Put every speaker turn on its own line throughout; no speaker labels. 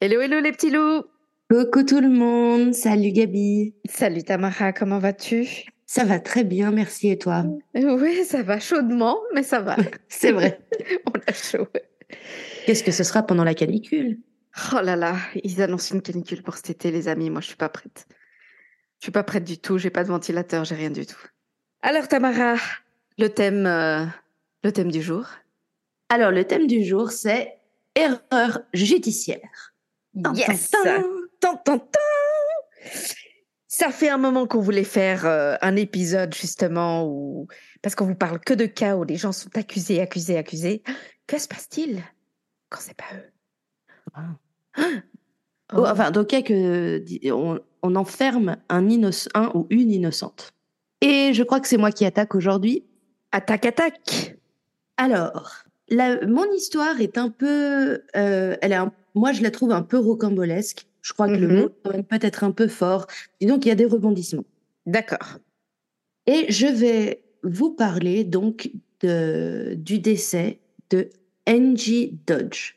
Hello, hello les petits loups
Coucou tout le monde, salut Gabi.
Salut Tamara, comment vas-tu?
Ça va très bien, merci et toi?
Oui, ça va chaudement, mais ça va.
C'est vrai.
On a chaud.
Qu'est-ce que ce sera pendant la canicule?
Oh là là, ils annoncent une canicule pour cet été, les amis. Moi, je suis pas prête. Je suis pas prête du tout. J'ai pas de ventilateur, j'ai rien du tout. Alors, Tamara, le thème, euh, le thème du jour?
Alors, le thème du jour, c'est erreur judiciaire.
Yes. Tan, tan, tan. Ça fait un moment qu'on voulait faire euh, un épisode justement où parce qu'on vous parle que de cas où les gens sont accusés, accusés, accusés. Que se passe-t-il quand c'est pas eux?
Oh, enfin, donc, que on, on enferme un, innocent, un ou une innocente. Et je crois que c'est moi qui attaque aujourd'hui.
Attaque, attaque.
Alors, la, mon histoire est un peu, euh, elle est un- moi je la trouve un peu rocambolesque. Je crois que le
Mhm.
mot est quand même peut-être un peu fort. Et donc il y a des rebondissements.
D'accord.
Et je vais vous parler donc de, du décès de Angie Dodge.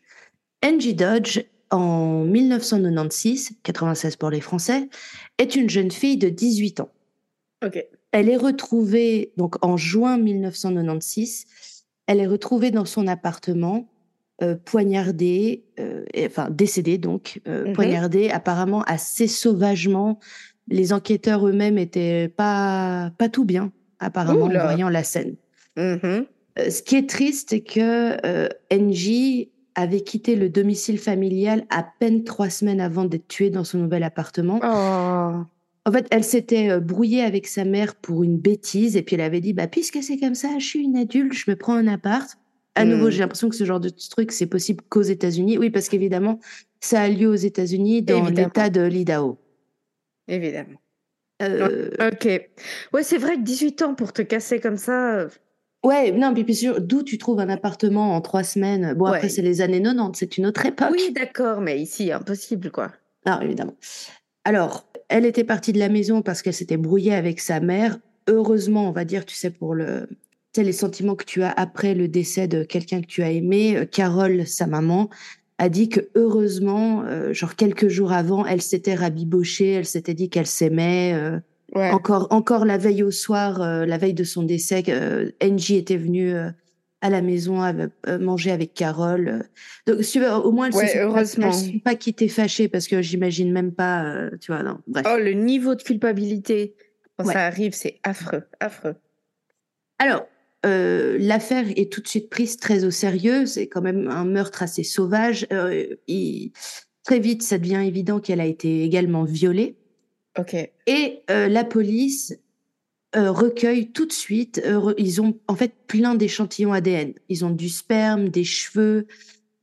Angie Dodge, en 1996, 96 pour les Français, est une jeune fille de 18 ans.
Ok.
Elle est retrouvée, donc en juin 1996, elle est retrouvée dans son appartement, euh, poignardée, euh, et- enfin décédée donc, euh,
Mhm.
poignardée apparemment assez sauvagement. Les enquêteurs eux-mêmes étaient pas, pas tout bien, apparemment, en voyant la scène.
Mhm.
Ce qui est triste, c'est que Angie avait quitté le domicile familial à peine trois semaines avant d'être tuée dans son nouvel appartement.
Oh.
En fait, elle s'était brouillée avec sa mère pour une bêtise et puis elle avait dit bah puisque c'est comme ça, je suis une adulte, je me prends un appart. À nouveau,
Hmm.
j'ai l'impression que ce genre de truc c'est possible qu'aux États-Unis. Oui, parce qu'évidemment, ça a lieu aux États-Unis dans l'État de l'Idaho.
Évidemment.
Euh,
Ok. Ouais, c'est vrai que 18 ans pour te casser comme ça. euh,
ouais, non, puis, puis sûr, d'où tu trouves un appartement en trois semaines? Bon, après c'est les années 90, c'est une autre époque.
Oui, d'accord, mais ici, impossible, quoi.
Non, évidemment. Alors, elle était partie de la maison parce qu'elle s'était brouillée avec sa mère. Heureusement, on va dire, tu sais, pour le, sais, les sentiments que tu as après le décès de quelqu'un que tu as aimé, euh, Carole, sa maman, a dit que heureusement, euh, genre quelques jours avant, elle s'était rabibochée, elle s'était dit qu'elle s'aimait. euh,
Ouais.
encore, encore la veille au soir, euh, la veille de son décès, Angie était venue à la maison manger avec Carole. Donc, si au moins, elles
Ouais,
se sont pas-
heureusement.
elles se sont pas quittées fâchées parce que j'imagine même pas, tu vois, non, bref.
Oh, le niveau de culpabilité quand
Ouais.
ça arrive, c'est affreux, affreux.
Alors, euh, l'affaire est tout de suite prise très au sérieux. C'est quand même un meurtre assez sauvage. Euh, il- Très vite, ça devient évident qu'elle a été également violée.
Ok.
Et euh, la police recueille tout de suite. re- ils ont en fait plein d'échantillons ADN. Ils ont du sperme, des cheveux.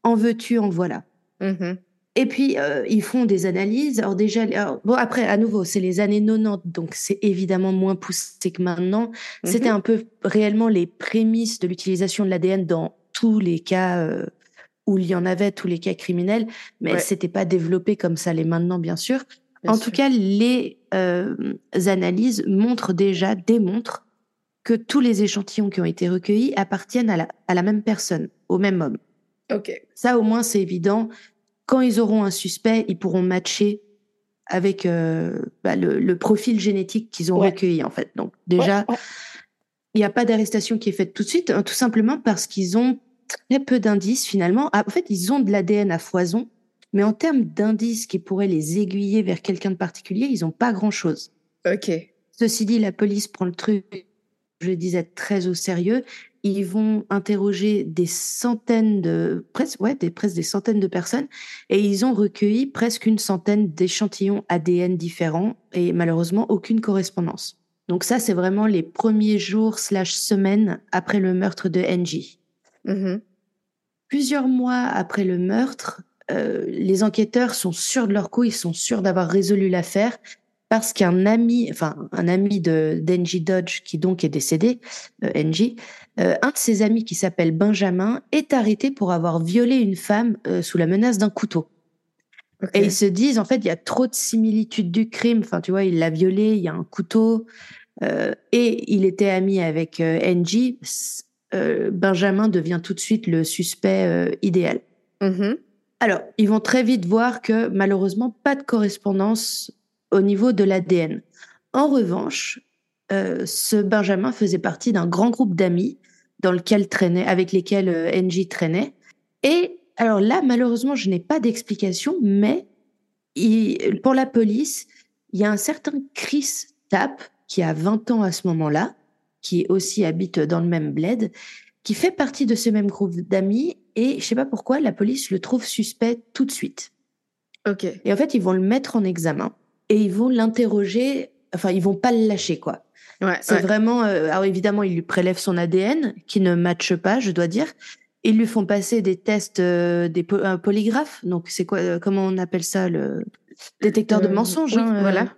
En veux-tu, en voilà.
Mhm.
Et puis, euh, ils font des analyses. Alors déjà, alors, bon, après, à nouveau, c'est les années 90, donc c'est évidemment moins poussé que maintenant. C'était
Mhm.
un peu réellement les prémices de l'utilisation de l'ADN dans tous les cas euh, où il y en avait, tous les cas criminels, mais
Ouais.
elle s'était pas développée comme ça l'est maintenant, bien sûr.
Bien
en
sûr.
tout cas, les euh, analyses montrent déjà, démontrent que tous les échantillons qui ont été recueillis appartiennent à la, à la même personne, au même homme.
Ok.
Ça, au moins, c'est évident. Quand ils auront un suspect, ils pourront matcher avec euh, bah, le, le profil génétique qu'ils ont
Ouais.
recueilli, en fait. Donc, déjà,
ouais.
il n'y a pas d'arrestation qui est faite tout de suite, hein, tout simplement parce qu'ils ont très peu d'indices, finalement. Ah, En fait, ils ont de l'ADN à foison, mais en termes d'indices qui pourraient les aiguiller vers quelqu'un de particulier, ils n'ont pas grand-chose.
Ok.
Ceci dit, la police prend le truc, je le disais, très au sérieux. Ils vont interroger des centaines de, presque, ouais, des, presque des centaines de personnes, et ils ont recueilli presque une centaine d'échantillons ADN différents, et malheureusement, aucune correspondance. Donc ça, c'est vraiment les premiers jours slash semaines après le meurtre de Angie.
Mhm.
Plusieurs mois après le meurtre, euh, les enquêteurs sont sûrs de leur coup, ils sont sûrs d'avoir résolu l'affaire parce qu'un ami, enfin un ami de d'Engie Dodge qui donc est décédé, euh, euh, un de ses amis qui s'appelle Benjamin est arrêté pour avoir violé une femme euh, sous la menace d'un couteau. Et ils se disent en fait il y a trop de similitudes du crime. Enfin tu vois il l'a violé, il y a un couteau et il était ami avec Angie. Benjamin devient tout de suite le suspect idéal. Mm-hmm. Alors, ils vont très vite voir que malheureusement, pas de correspondance au niveau de l'ADN. En revanche, euh, ce Benjamin faisait partie d'un grand groupe d'amis dans lequel traînait, avec lesquels euh, NJ traînait. Et alors là, malheureusement, je n'ai pas d'explication, mais pour la police, il y a un certain Chris Tapp qui a 20 ans à ce moment-là, qui aussi habite dans le même bled, qui fait partie de ce même groupe d'amis et je sais pas pourquoi la police le trouve suspect tout de suite.
Ok.
Et en fait, ils vont le mettre en examen et ils vont l'interroger. Enfin, ils vont pas le lâcher, quoi.
Ouais,
c'est vraiment. Euh, alors évidemment, ils lui prélèvent son ADN qui ne matche pas, je dois dire. Ils lui font passer des tests, euh, des un polygraphe. Donc c'est quoi euh, Comment on appelle ça le détecteur de mensonges
oui, hein, Voilà.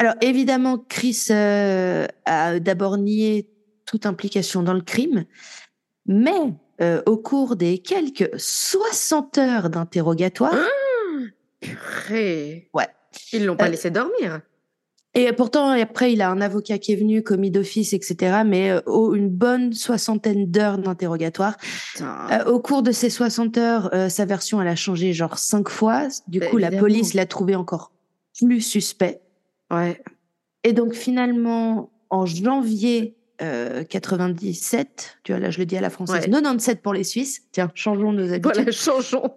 Alors évidemment, Chris a d'abord nié toute implication dans le crime, mais au cours des quelques 60 heures d'interrogatoire,
ah,
ouais,
ils l'ont pas euh, laissé dormir.
Et pourtant, après, il a un avocat qui est venu, commis d'office, etc. Mais euh, une bonne soixantaine d'heures d'interrogatoire. Euh, au cours de ces 60 heures, sa version, elle a changé genre cinq fois. Du bah, coup, la police l'a trouvé encore plus suspect.
Ouais.
Et donc, finalement, en janvier 97, tu vois, là, je le dis à la française, 97 pour les Suisses. Tiens, changeons nos habitudes.
Voilà, changeons.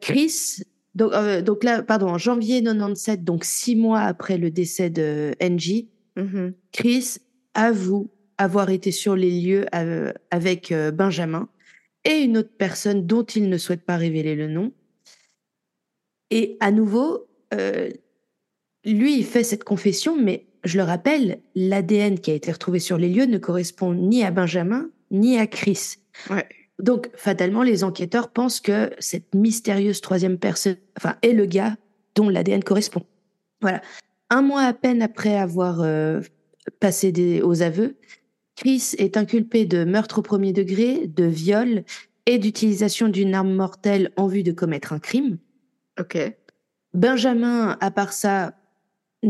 Chris donc, euh, donc là, pardon, en janvier 97, donc six mois après le décès de Angie, mm-hmm. Chris avoue avoir été sur les lieux euh, avec euh, Benjamin et une autre personne dont il ne souhaite pas révéler le nom. Et à nouveau, lui, il fait cette confession, mais je le rappelle, l'ADN qui a été retrouvé sur les lieux ne correspond ni à Benjamin ni à Chris.
Ouais.
Donc, fatalement, les enquêteurs pensent que cette mystérieuse troisième personne, enfin, est le gars dont l'ADN correspond. Voilà. Un mois à peine après avoir euh, passé des, aux aveux, Chris est inculpé de meurtre au premier degré, de viol et d'utilisation d'une arme mortelle en vue de commettre un crime.
Ok.
Benjamin, à part ça,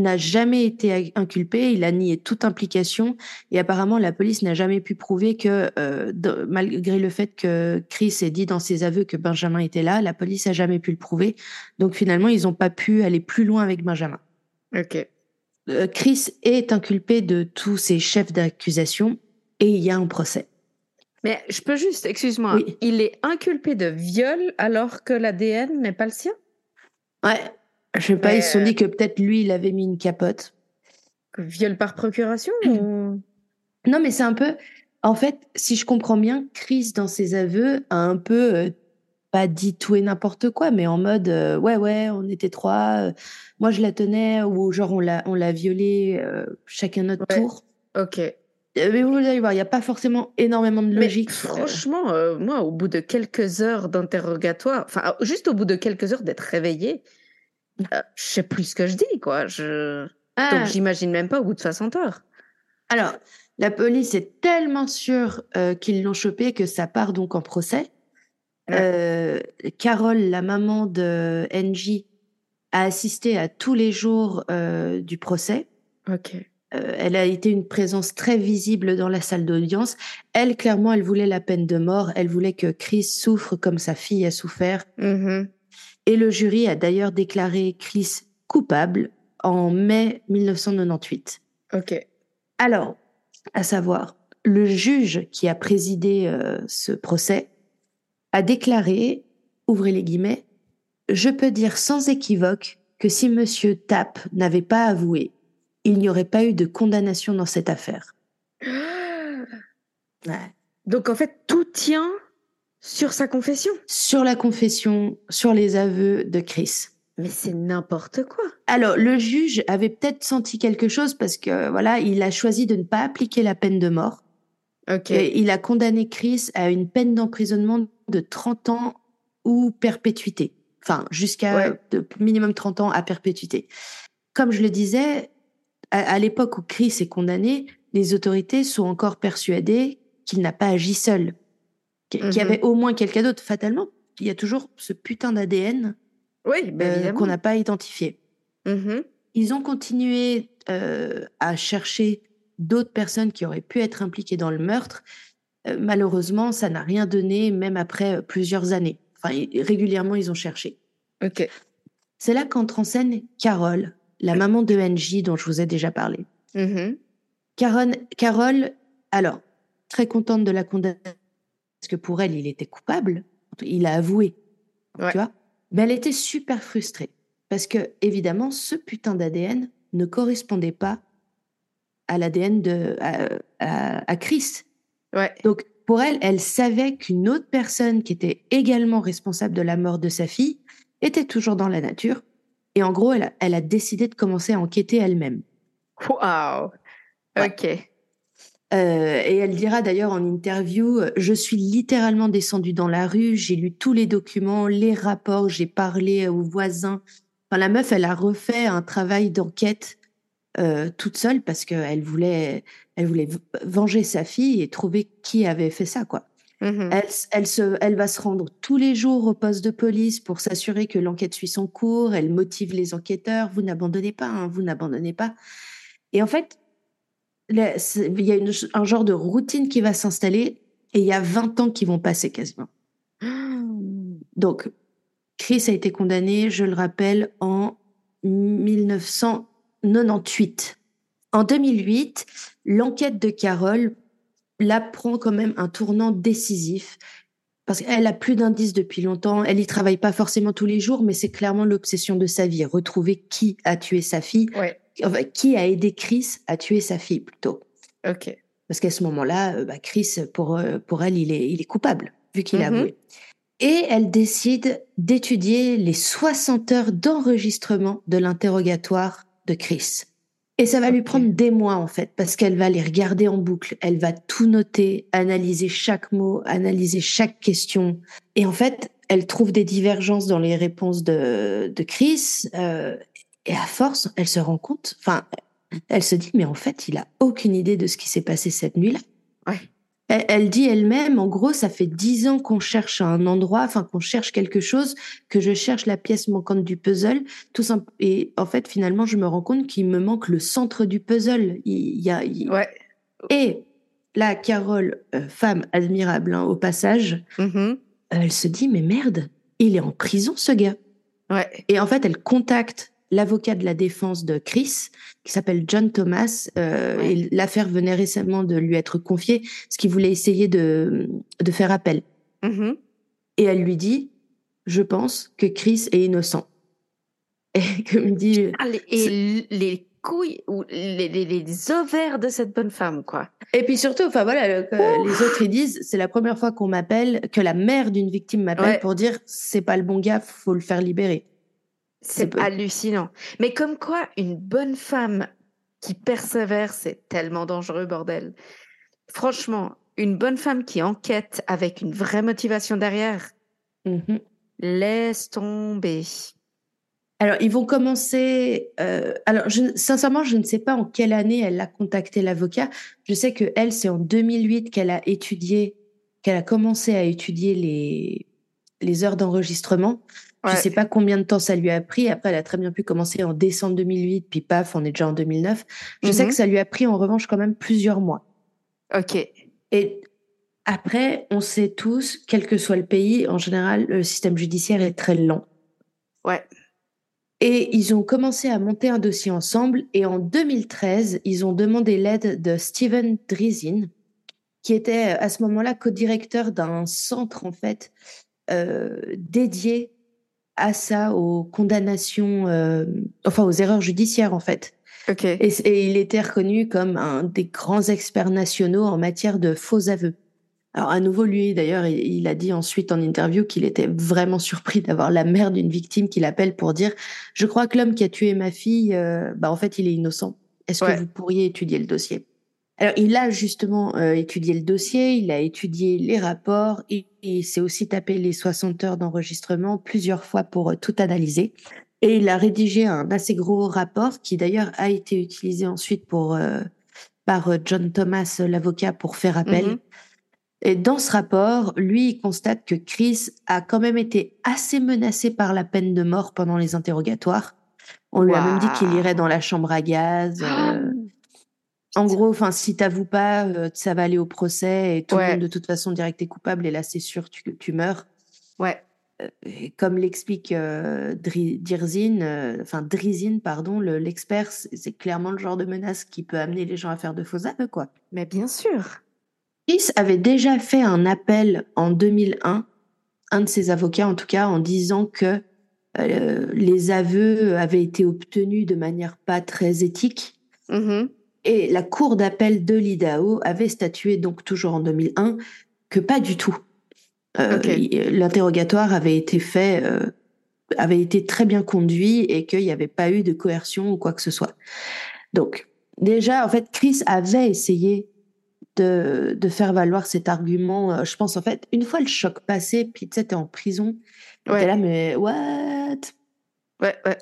n'a jamais été inculpé, il a nié toute implication et apparemment la police n'a jamais pu prouver que euh, malgré le fait que Chris ait dit dans ses aveux que Benjamin était là, la police a jamais pu le prouver. Donc finalement, ils n'ont pas pu aller plus loin avec Benjamin.
OK.
Euh, Chris est inculpé de tous ses chefs d'accusation et il y a un procès.
Mais je peux juste, excuse-moi, il est inculpé de viol alors que l'ADN n'est pas le sien?
Ouais, je sais pas, ils se sont dit que peut-être lui, il avait mis une capote.
Viol par procuration ou...
Non, mais c'est un peu. En fait, si je comprends bien, Chris, dans ses aveux, a un peu euh, pas dit tout et n'importe quoi, mais en mode euh, ouais, ouais, on était trois, euh, moi je la tenais, ou genre on l'a, on l'a violée chacun notre tour.
Ok.
Mais vous allez voir, il n'y a pas forcément énormément de logique.
Mais franchement, moi, au bout de quelques heures d'interrogatoire, enfin, juste au bout de quelques heures d'être réveillé, euh, je sais plus ce que je dis, quoi. Je... Ah. Donc, j'imagine même pas au bout de 60 heures.
Alors, la police est tellement sûre euh, qu'ils l'ont chopé que ça part donc en procès. Euh, Carole, la maman de NJ, a assisté à tous les jours du procès.
Ok.
elle a été une présence très visible dans la salle d'audience. Elle, clairement, elle voulait la peine de mort. Elle voulait que Chris souffre comme sa fille a souffert.
Mm-hmm.
Et le jury a d'ailleurs déclaré Chris coupable en mai 1998.
Ok.
Alors, à savoir, le juge qui a présidé euh, ce procès a déclaré, ouvrez les guillemets, je peux dire sans équivoque que si Monsieur Tapp n'avait pas avoué, il n'y aurait pas eu de condamnation dans cette affaire.
Donc en fait, tout tient sur sa confession
Sur la confession, sur les aveux de Chris.
Mais c'est n'importe quoi.
Alors, le juge avait peut-être senti quelque chose parce que, voilà, il a choisi de ne pas appliquer la peine de mort.
Ok.
il a condamné Chris à une peine d'emprisonnement de 30 ans ou perpétuité. Enfin, jusqu'à minimum 30 ans à perpétuité. Comme je le disais, à, l'époque où Chris est condamné, les autorités sont encore persuadées qu'il n'a pas agi seul, qu'il y mhm. avait au moins quelqu'un d'autre. Fatalement, il y a toujours ce putain d'ADN
oui, ben
euh, qu'on n'a pas identifié. Mhm. Ils ont continué euh, à chercher d'autres personnes qui auraient pu être impliquées dans le meurtre. Euh, malheureusement, ça n'a rien donné, même après plusieurs années. Enfin, régulièrement, ils ont cherché.
Ok.
C'est là qu'entre en scène Carole, la maman de NJ dont je vous ai déjà parlé. Mm Carole, alors, très contente de la condamnation, parce que pour elle, il était coupable. Il a avoué. Tu vois? Mais elle était super frustrée. Parce que, évidemment, ce putain d'ADN ne correspondait pas à l'ADN de à, Chris.
Ouais.
Donc, pour elle, elle savait qu'une autre personne qui était également responsable de la mort de sa fille était toujours dans la nature. Et en gros, elle a, elle a décidé de commencer à enquêter elle-même.
Waouh Ok.
Euh, et elle dira d'ailleurs en interview, je suis littéralement descendue dans la rue, j'ai lu tous les documents, les rapports, j'ai parlé aux voisins. Enfin, la meuf, elle a refait un travail d'enquête euh, toute seule parce qu'elle voulait, elle voulait venger sa fille et trouver qui avait fait ça, quoi. Mmh elle, elle, se, elle va se rendre tous les jours au poste de police pour s'assurer que l'enquête suit son cours. Elle motive les enquêteurs. Vous n'abandonnez pas, hein, vous n'abandonnez pas. Et en fait, il y a un genre de routine qui va s'installer et il y a 20 ans qui vont passer quasiment. Donc, Chris a été condamné, je le rappelle, en 1900. 98. En 2008, l'enquête de Carole la prend quand même un tournant décisif parce qu'elle a plus d'indices depuis longtemps. Elle y travaille pas forcément tous les jours, mais c'est clairement l'obsession de sa vie. Retrouver qui a tué sa fille, qui a aidé Chris à tuer sa fille plutôt?
Ok.
Parce qu'à ce moment-là, euh, bah, Chris, pour, euh, pour elle, il est, il est coupable, vu qu'il a mm-hmm. avoué. Et elle décide d'étudier les 60 heures d'enregistrement de l'interrogatoire de Chris. Et ça va lui prendre des mois en fait, parce qu'elle va les regarder en boucle, elle va tout noter, analyser chaque mot, analyser chaque question. Et en fait, elle trouve des divergences dans les réponses de, de Chris. Euh, et à force, elle se rend compte, enfin, elle se dit, mais en fait, il a aucune idée de ce qui s'est passé cette nuit-là.
Ouais.
Elle, dit elle-même, en gros, ça fait dix ans qu'on cherche un endroit, enfin qu'on cherche quelque chose, que je cherche la pièce manquante du puzzle. Tout simple. Et en fait, finalement, je me rends compte qu'il me manque le centre du puzzle. Il, y a.
Ouais.
Et la Carole, euh, femme admirable hein, au passage, mm-hmm. elle se dit mais merde, il est en prison ce gars.
Ouais.
Et en fait, elle contacte l'avocat de la défense de Chris, qui s'appelle John Thomas. Euh, et l'affaire venait récemment de lui être confiée, ce qu'il voulait essayer de, de faire appel. Mm-hmm. Et elle lui dit, je pense que Chris est innocent. Et comme dit...
Ah, et les couilles ou les, les, ovaires de cette bonne femme, quoi.
Et puis surtout, enfin voilà, les autres ils disent, c'est la première fois qu'on m'appelle, que la mère d'une victime m'appelle pour dire, c'est pas le bon gars, faut le faire libérer.
C'est hallucinant. Mais comme quoi, une bonne femme qui persévère, c'est tellement dangereux, bordel. Franchement, une bonne femme qui enquête avec une vraie motivation derrière, mmh laisse tomber.
Alors, ils vont commencer. Euh, alors, sincèrement, je ne sais pas en quelle année elle a contacté l'avocat. Je sais que elle, c'est en 2008 qu'elle a étudié, qu'elle a commencé à étudier les les heures d'enregistrement. Je ne sais pas combien de temps ça lui a pris. Après, elle a très bien pu commencer en décembre 2008, puis paf, on est déjà en 2009. Je sais mhm. que ça lui a pris en revanche quand même plusieurs mois.
Ok.
Et après, on sait tous, quel que soit le pays, en général, le système judiciaire est très lent.
Ouais.
Et ils ont commencé à monter un dossier ensemble. Et en 2013, ils ont demandé l'aide de Steven Drizin, qui était à ce moment-là co-directeur d'un centre, en fait, euh, dédié à ça, aux condamnations, euh, enfin aux erreurs judiciaires en fait. Et, il était reconnu comme un des grands experts nationaux en matière de faux aveux. Alors à nouveau, lui d'ailleurs, il, a dit ensuite en interview qu'il était vraiment surpris d'avoir la mère d'une victime qui l'appelle pour dire « Je crois que l'homme qui a tué ma fille, euh, bah en fait, il est innocent. Est-ce que vous pourriez étudier le dossier ?» Alors, il a justement euh, étudié le dossier, il a étudié les rapports, et il s'est aussi tapé les 60 heures d'enregistrement plusieurs fois pour euh, tout analyser. Et il a rédigé un assez gros rapport qui d'ailleurs a été utilisé ensuite pour, euh, par John Thomas, l'avocat, pour faire appel. Mm-hmm. Et dans ce rapport, lui, il constate que Chris a quand même été assez menacé par la peine de mort pendant les interrogatoires. On lui a même dit qu'il irait dans la chambre à gaz. En gros, enfin, si t'avoues pas, euh, ça va aller au procès et tout le monde de toute façon que t'es coupable et là c'est sûr tu, tu meurs.
Ouais.
Euh, comme l'explique euh, Dirzine, enfin Drizine, pardon, l'expert, c'est clairement le genre de menace qui peut amener les gens à faire de faux aveux, quoi.
Mais bien sûr.
Chris avait déjà fait un appel en 2001, un de ses avocats en tout cas, en disant que les aveux avaient été obtenus de manière pas très éthique.
Mmh
et la Cour d'appel de l'IDAO avait statué, donc toujours en 2001, que pas du tout. Euh, l'interrogatoire avait été fait, euh, avait été très bien conduit et qu'il n'y avait pas eu de coercion ou quoi que ce soit. Donc, déjà, en fait, Chris avait essayé de, de faire valoir cet argument. Euh, je pense, en fait, une fois le choc passé, puis tu sais, t'es en prison, ouais. t'es là, mais what?
Ouais, ouais.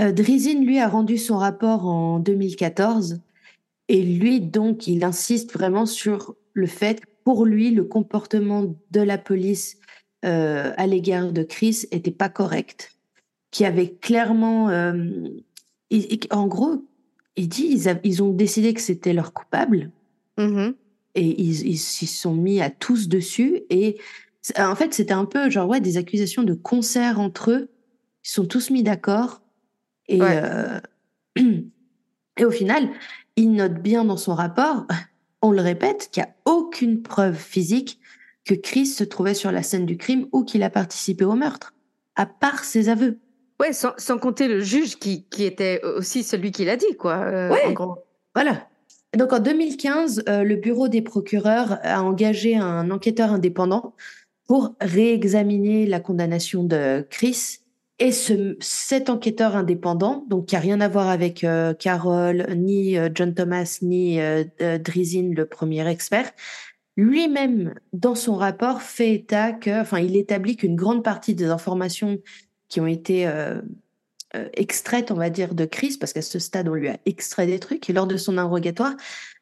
Euh, Drizin, lui, a rendu son rapport en 2014 et lui, donc, il insiste vraiment sur le fait que pour lui, le comportement de la police euh, à l'égard de Chris était pas correct, qui avait clairement, euh, en gros, il dit ils, ils ont décidé que c'était leur coupable.
Mm-hmm.
et ils s'y sont mis à tous dessus. Et en fait c'était un peu genre ouais des accusations de concert entre eux, ils sont tous mis d'accord. Et euh, et au final il note bien dans son rapport, on le répète, qu'il n'y a aucune preuve physique que Chris se trouvait sur la scène du crime ou qu'il a participé au meurtre, à part ses aveux.
Ouais, sans, compter le juge qui, qui, était aussi celui qui l'a dit, quoi.
Euh, ouais, voilà. Donc en 2015, euh, le bureau des procureurs a engagé un enquêteur indépendant pour réexaminer la condamnation de Chris et ce, cet enquêteur indépendant, donc qui a rien à voir avec euh, Carole, ni euh, John Thomas, ni euh, Drizin, le premier expert, lui-même, dans son rapport, fait état que, enfin, il établit qu'une grande partie des informations qui ont été extraites, on va dire, de Chris, parce qu'à ce stade, on lui a extrait des trucs, et lors de son interrogatoire,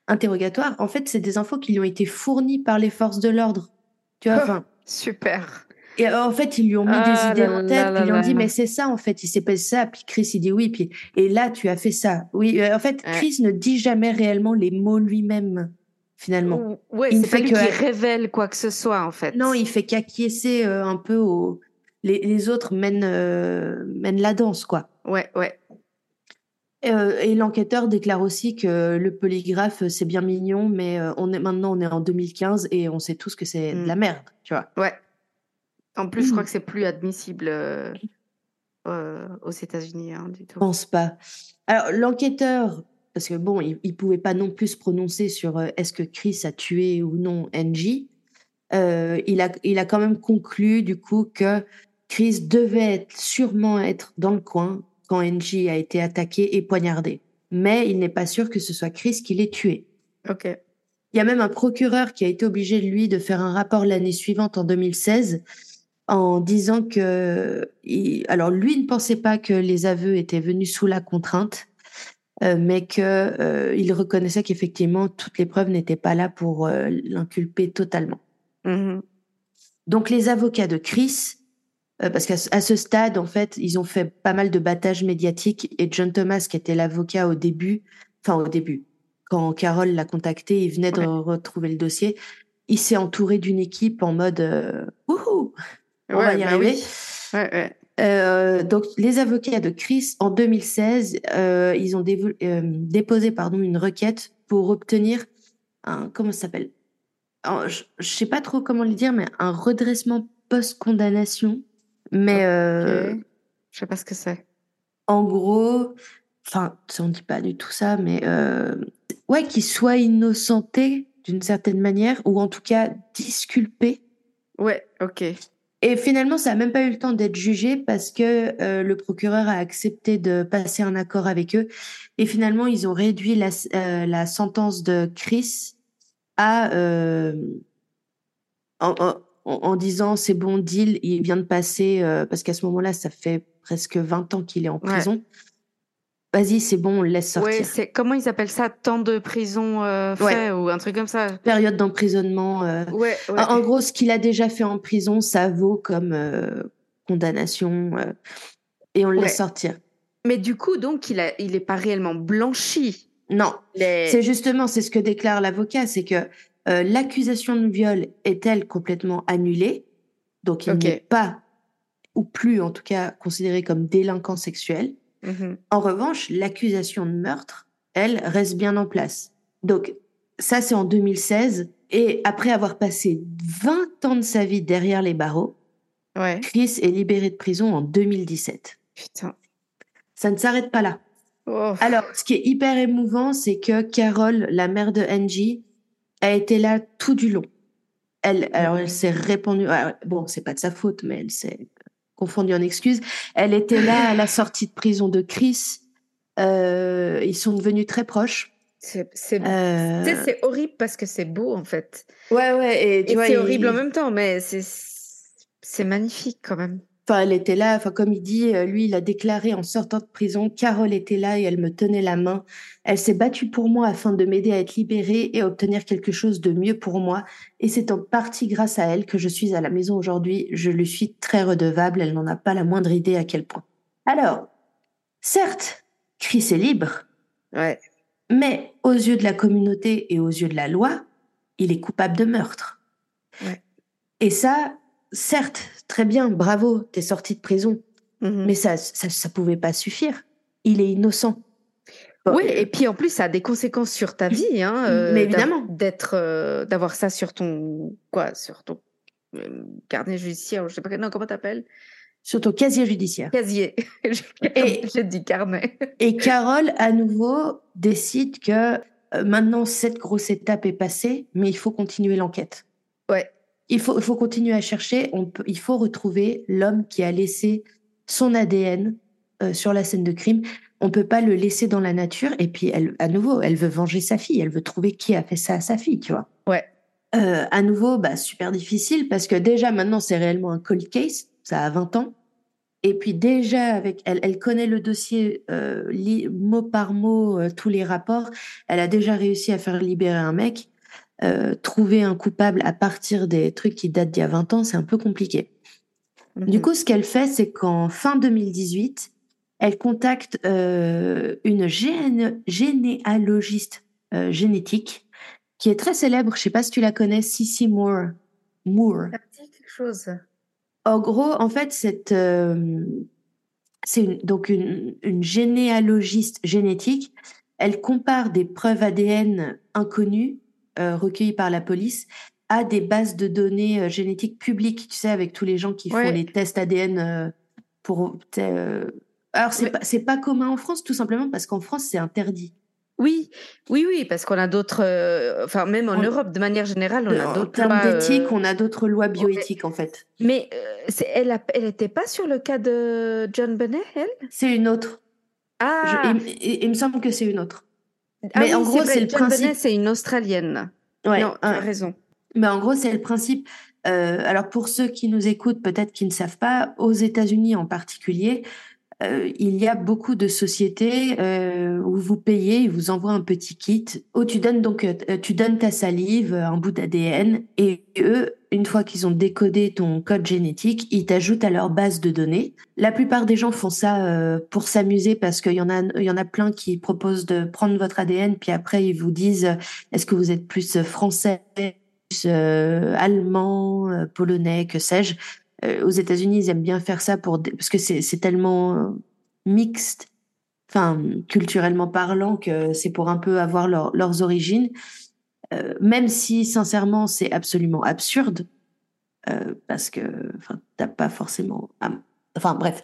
interrogatoire en fait, c'est des infos qui lui ont été fournies par les forces de l'ordre. Tu vois, enfin.
Super.
Et euh, en fait, ils lui ont mis des ah idées en tête, puis ils lui ont dit, mais c'est ça, en fait, il s'est passé ça. Puis Chris, il dit oui, puis, et là, tu as fait ça. Oui, euh, en fait, Chris ne dit jamais réellement les mots lui-même, finalement.
Oui, c'est pas lui qui révèle quoi que ce soit, en fait.
Non, il fait qu'acquiescer euh, un peu au. Les, les autres mènent, mènent la danse, quoi.
Ouais, ouais.
et l'enquêteur déclare aussi que le polygraphe, c'est bien mignon, mais on est, maintenant, on est en 2015 et on sait tous que c'est de mm. la merde, tu vois.
Ouais. En plus, je crois mmh. que c'est plus admissible euh, euh, aux États-Unis hein, du tout.
Je pense pas. Alors, l'enquêteur, parce que bon, il, ne pouvait pas non plus se prononcer sur euh, est-ce que Chris a tué ou non NJ. il a, il a quand même conclu du coup que Chris devait être, sûrement être dans le coin quand NJ a été attaqué et poignardé. Mais il n'est pas sûr que ce soit Chris qui l'ait tué.
Ok.
Il y a même un procureur qui a été obligé, lui, de faire un rapport l'année suivante, en 2016, en disant que, alors lui ne pensait pas que les aveux étaient venus sous la contrainte, euh, mais que euh, il reconnaissait qu'effectivement toutes les preuves n'étaient pas là pour euh, l'inculper totalement.
Mm-hmm.
Donc les avocats de Chris, parce qu'à ce stade en fait ils ont fait pas mal de battages médiatiques et John Thomas qui était l'avocat au début, enfin au début, quand Carole l'a contacté, il venait de retrouver le dossier, il s'est entouré d'une équipe en mode wouhou on va y bah arriver. Euh, donc, les avocats de Chris, en 2016, euh, ils ont euh, déposé pardon, une requête pour obtenir un, comment ça s'appelle? Je ne sais pas trop comment le dire, mais un redressement post-condamnation. Mais.
Okay. Je sais pas ce que c'est.
En gros, enfin, on ne dit pas du tout ça, mais ouais, qu'il soit innocenté d'une certaine manière, ou en tout cas disculpé.
Ouais, ok
Et finalement, ça n'a même pas eu le temps d'être jugé parce que euh, le procureur a accepté de passer un accord avec eux. Et finalement, ils ont réduit la, euh, la sentence de Chris à euh, en, en, en, disant c'est bon deal, il vient de passer parce qu'à ce moment-là, ça fait presque 20 ans qu'il est en prison. Vas-y, c'est bon, on le laisse sortir. Ouais,
c'est comment ils appellent ça, temps de prison euh, fait ou un truc comme ça.
Période d'emprisonnement. Euh. Ouais, En, gros, ce qu'il a déjà fait en prison, ça vaut comme euh, condamnation et on le laisse sortir.
Mais du coup, donc, il a, il est pas réellement blanchi.
Non. C'est justement, c'est ce que déclare l'avocat, c'est que l'accusation de viol est-elle complètement annulée, donc il n'est pas ou plus en tout cas considéré comme délinquant sexuel. Mmh en revanche, l'accusation de meurtre, elle, reste bien en place. Donc, ça, c'est en 2016. Et après avoir passé 20 ans de sa vie derrière les barreaux, Chris est libéré de prison en 2017. Putain. Ça ne s'arrête pas là. Oh. Alors, ce qui est hyper émouvant, c'est que Carole, la mère de Angie, a été là tout du long. Elle, alors, elle s'est répandue. Bon, c'est pas de sa faute, mais elle s'est confondue en excuses. Elle était là à la sortie de prison de Chris. Euh, ils sont devenus très proches.
C'est euh... horrible parce que c'est beau en fait.
Ouais, ouais.
Et, et c'est horrible en même temps, mais c'est magnifique quand même.
Enfin, elle était là. Enfin, comme il dit, euh, lui, il a déclaré en sortant de prison, Carole était là et elle me tenait la main. Elle s'est battue pour moi afin de m'aider à être libérée et à obtenir quelque chose de mieux pour moi. Et c'est en partie grâce à elle que je suis à la maison aujourd'hui. Je lui suis très redevable. Elle n'en a pas la moindre idée à quel point. Alors, certes, Chris est libre.
Ouais.
Mais aux yeux de la communauté et aux yeux de la loi, il est coupable de meurtre.
Ouais.
Et ça, certes, très bien, bravo, t'es sorti de prison. Mhm. Mais ça, ça, ça pouvait pas suffire. Il est innocent.
oui, et puis en plus, ça a des conséquences sur ta vie, hein,
euh, Mais évidemment.
D'être, euh, d'avoir ça sur ton, quoi, sur ton euh, carnet judiciaire, je sais pas, non, comment t'appelles?
Sur ton casier judiciaire.
Casier. et j'ai dit carnet.
et Carole, à nouveau, décide que maintenant cette grosse étape est passée, mais il faut continuer l'enquête. Il faut, il faut continuer à chercher. On peut, il faut retrouver l'homme qui a laissé son ADN euh, sur la scène de crime. On peut pas le laisser dans la nature. Et puis, elle, à nouveau, elle veut venger sa fille. Elle veut trouver qui a fait ça à sa fille, tu vois.
Ouais.
Euh, à nouveau, bah, super difficile parce que déjà maintenant, c'est réellement un cold case. Ça a 20 ans. Et puis déjà, avec elle, elle connaît le dossier euh, mot par mot, euh, tous les rapports. Elle a déjà réussi à faire libérer un mec. Euh, trouver un coupable à partir des trucs qui datent d'il y a 20 ans, c'est un peu compliqué. Du coup, ce qu'elle fait, c'est qu'en fin 2018, elle contacte euh, une généalogiste euh, génétique qui est très célèbre. Je sais pas si tu la connais, Cissy Moore. Moore.
Ça quelque chose.
En gros, en fait, c'est donc une, une généalogiste génétique. Elle compare des preuves ADN inconnues recueillis par la police à des bases de données euh, génétiques publiques, tu sais, avec tous les gens qui font les tests ADN euh, pour. alors, c'est pas, pas commun en France, tout simplement parce qu'en France, c'est interdit.
Oui, oui, oui, parce qu'on a d'autres, enfin même en Europe de manière générale, on a d'autres. En
termes d'éthique, on a d'autres lois bioéthiques en fait.
Mais elle, elle était pas sur le cas de John Benet, elle?
C'est une autre.
Ah.
il, me semble que c'est une autre.
Ah mais en gros, c'est le principe. C'est une Australienne.
Ouais,
non, tu as raison.
Mais en gros, c'est le principe. Euh, alors pour ceux qui nous écoutent, peut-être qui ne savent pas, aux États-Unis en particulier, euh, il y a beaucoup de sociétés euh, où vous payez, ils vous envoient un petit kit où tu donnes donc euh, tu donnes ta salive, un bout d'ADN et eux, une fois qu'ils ont décodé ton code génétique, ils t'ajoutent à leur base de données. La plupart des gens font ça pour s'amuser parce qu'il y en a y en a plein qui proposent de prendre votre ADN puis après ils vous disent est-ce que vous êtes plus français, plus allemand, polonais, que sais-je. Euh, aux États-Unis, ils aiment bien faire ça pour parce que c'est tellement euh, mixte, enfin culturellement parlant, que c'est pour un peu avoir leurs origines. Euh, même si sincèrement c'est absolument absurde, parce que t'as pas forcément, enfin bref.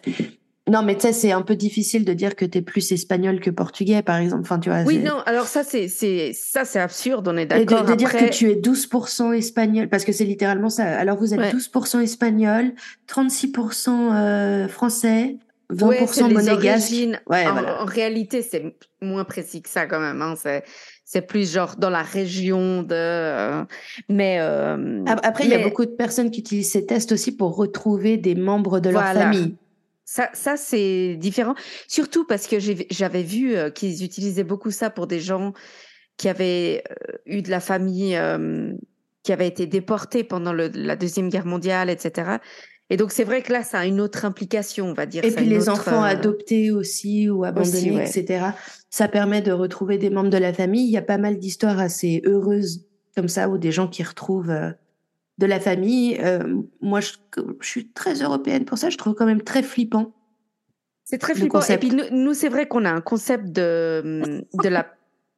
Non, mais tu sais, c'est un peu difficile de dire que tu es plus espagnol que portugais, par exemple. Enfin, tu vois,
oui, non, alors ça, c'est, c'est, ça, c'est absurde, on est d'accord.
Et de, dire que tu es 12% espagnol, parce que c'est littéralement ça. Alors, vous êtes 12% espagnol, 36% euh, français, 20% monégasque.
Ouais, en, en, réalité, c'est moins précis que ça quand même. Hein. C'est, c'est plus genre dans la région de. Euh, mais
euh, après, il y a beaucoup de personnes qui utilisent ces tests aussi pour retrouver des membres de leur famille.
Ça, ça c'est différent. Surtout parce que j'avais vu qu'ils utilisaient beaucoup ça pour des gens qui avaient eu de la famille qui avait été déportée pendant le, la deuxième guerre mondiale, etc. Et donc c'est vrai que là, ça a une autre implication, on va dire.
Et puis les enfants adoptés aussi ou abandonnés, etc ça permet de retrouver des membres de la famille. Il y a pas mal d'histoires assez heureuses comme ça, où des gens qui retrouvent de la famille. Euh, moi, je, suis très européenne pour ça. Je trouve quand même très flippant.
C'est très flippant. Et puis nous, c'est vrai qu'on a un concept de, de la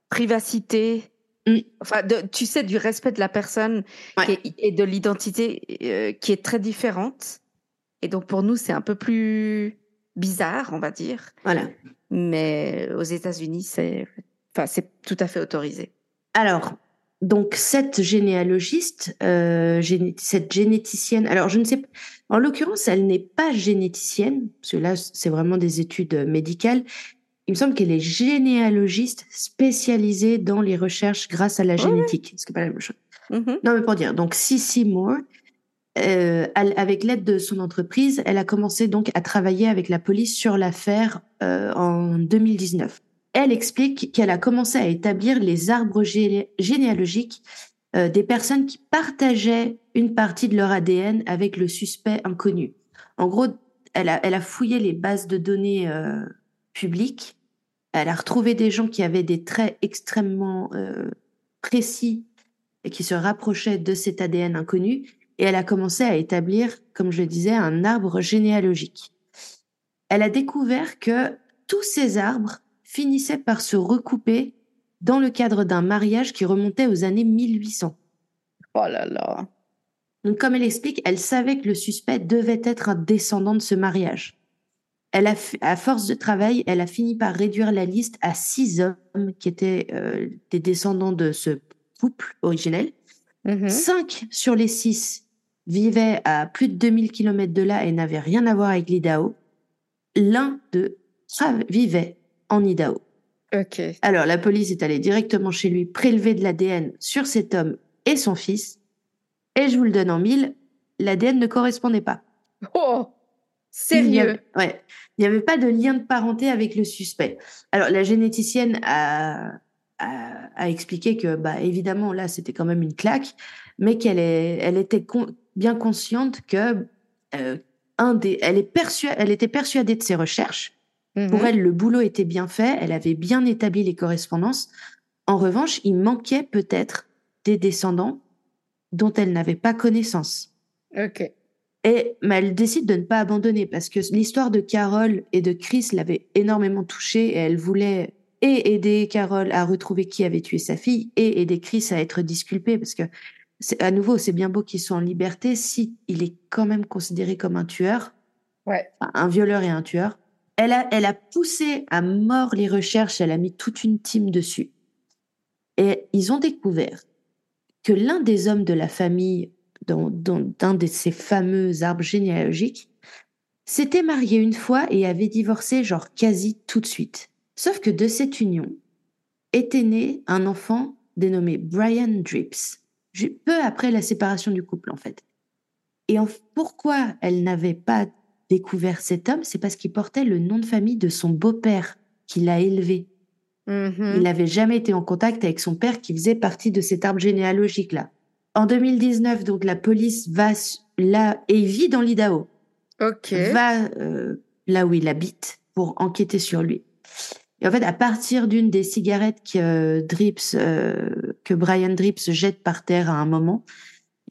privacité. Mm. Enfin, de, tu sais, du respect de la personne et de l'identité euh, qui est très différente. Et donc, pour nous, c'est un peu plus bizarre, on va dire.
Voilà.
Mais aux États-Unis, c'est enfin, tout à fait autorisé.
Alors, donc cette généalogiste, euh, cette généticienne, alors je ne sais pas, en l'occurrence, elle n'est pas généticienne, parce que là, c'est vraiment des études médicales. Il me semble qu'elle est généalogiste spécialisée dans les recherches grâce à la génétique. Ce n'est pas la même chose. Mm-hmm. Non, mais pour dire, donc Sissy Moore, euh, avec l'aide de son entreprise, elle a commencé donc à travailler avec la police sur l'affaire euh, en 2019. Elle explique qu'elle a commencé à établir les arbres généalogiques euh, des personnes qui partageaient une partie de leur ADN avec le suspect inconnu. En gros, elle a, fouillé les bases de données euh, publiques. Elle a retrouvé des gens qui avaient des traits extrêmement euh, précis et qui se rapprochaient de cet ADN inconnu et elle a commencé à établir, comme je le disais, un arbre généalogique. Elle a découvert que tous ces arbres finissaient par se recouper dans le cadre d'un mariage qui remontait aux années 1800.
Oh là là.
Donc, comme elle explique, elle savait que le suspect devait être un descendant de ce mariage. Elle a, à force de travail, elle a fini par réduire la liste à six hommes qui étaient euh, des descendants de ce couple originel. Mm-hmm. Cinq sur les six vivait à plus de 2000 km de là et n'avait rien à voir avec l'Idaho. L'un d'eux vivait en Idaho.
Ok.
Alors la police est allée directement chez lui prélever de l'ADN sur cet homme et son fils. Et je vous le donne en mille, l'ADN ne correspondait pas.
Oh Sérieux
il Ouais. Il n'y avait pas de lien de parenté avec le suspect. Alors la généticienne a, a, expliqué que, bah, évidemment, là, c'était quand même une claque, mais qu'elle elle était bien consciente que euh, un des, elle, est elle était persuadée de ses recherches. Pour mhm. elle, le boulot était bien fait, elle avait bien établi les correspondances. En revanche, il manquait peut-être des descendants dont elle n'avait pas connaissance.
Ok.
Et mais elle décide de ne pas abandonner parce que l'histoire de Carole et de Chris l'avait énormément touchée et elle voulait et aider Carole à retrouver qui avait tué sa fille et aider Chris à être disculpé parce que à nouveau, c'est bien beau qu'ils soient en liberté si il est quand même considéré comme un tueur,
ouais.
un violeur et un tueur. Elle a, poussé à mort les recherches, elle a mis toute une team dessus. Et ils ont découvert que l'un des hommes de la famille, dans, dans, de ces fameux arbres généalogiques, s'était marié une fois et avait divorcé genre quasi tout de suite. Sauf que de cette union était né un enfant dénommé Brian Drips peu après la séparation du couple, en fait. Et pourquoi elle n'avait pas découvert cet homme C'est parce qu'il portait le nom de famille de son beau-père qui l'a élevé. Mm-hmm. Il n'avait jamais été en contact avec son père qui faisait partie de cet arbre généalogique-là. En 2019, donc la police va là et vit dans l'Idaho.
Ok.
Va euh, là où il habite pour enquêter sur lui. Et en fait, à partir d'une des cigarettes que euh, Drips, euh, que Brian Drips jette par terre à un moment,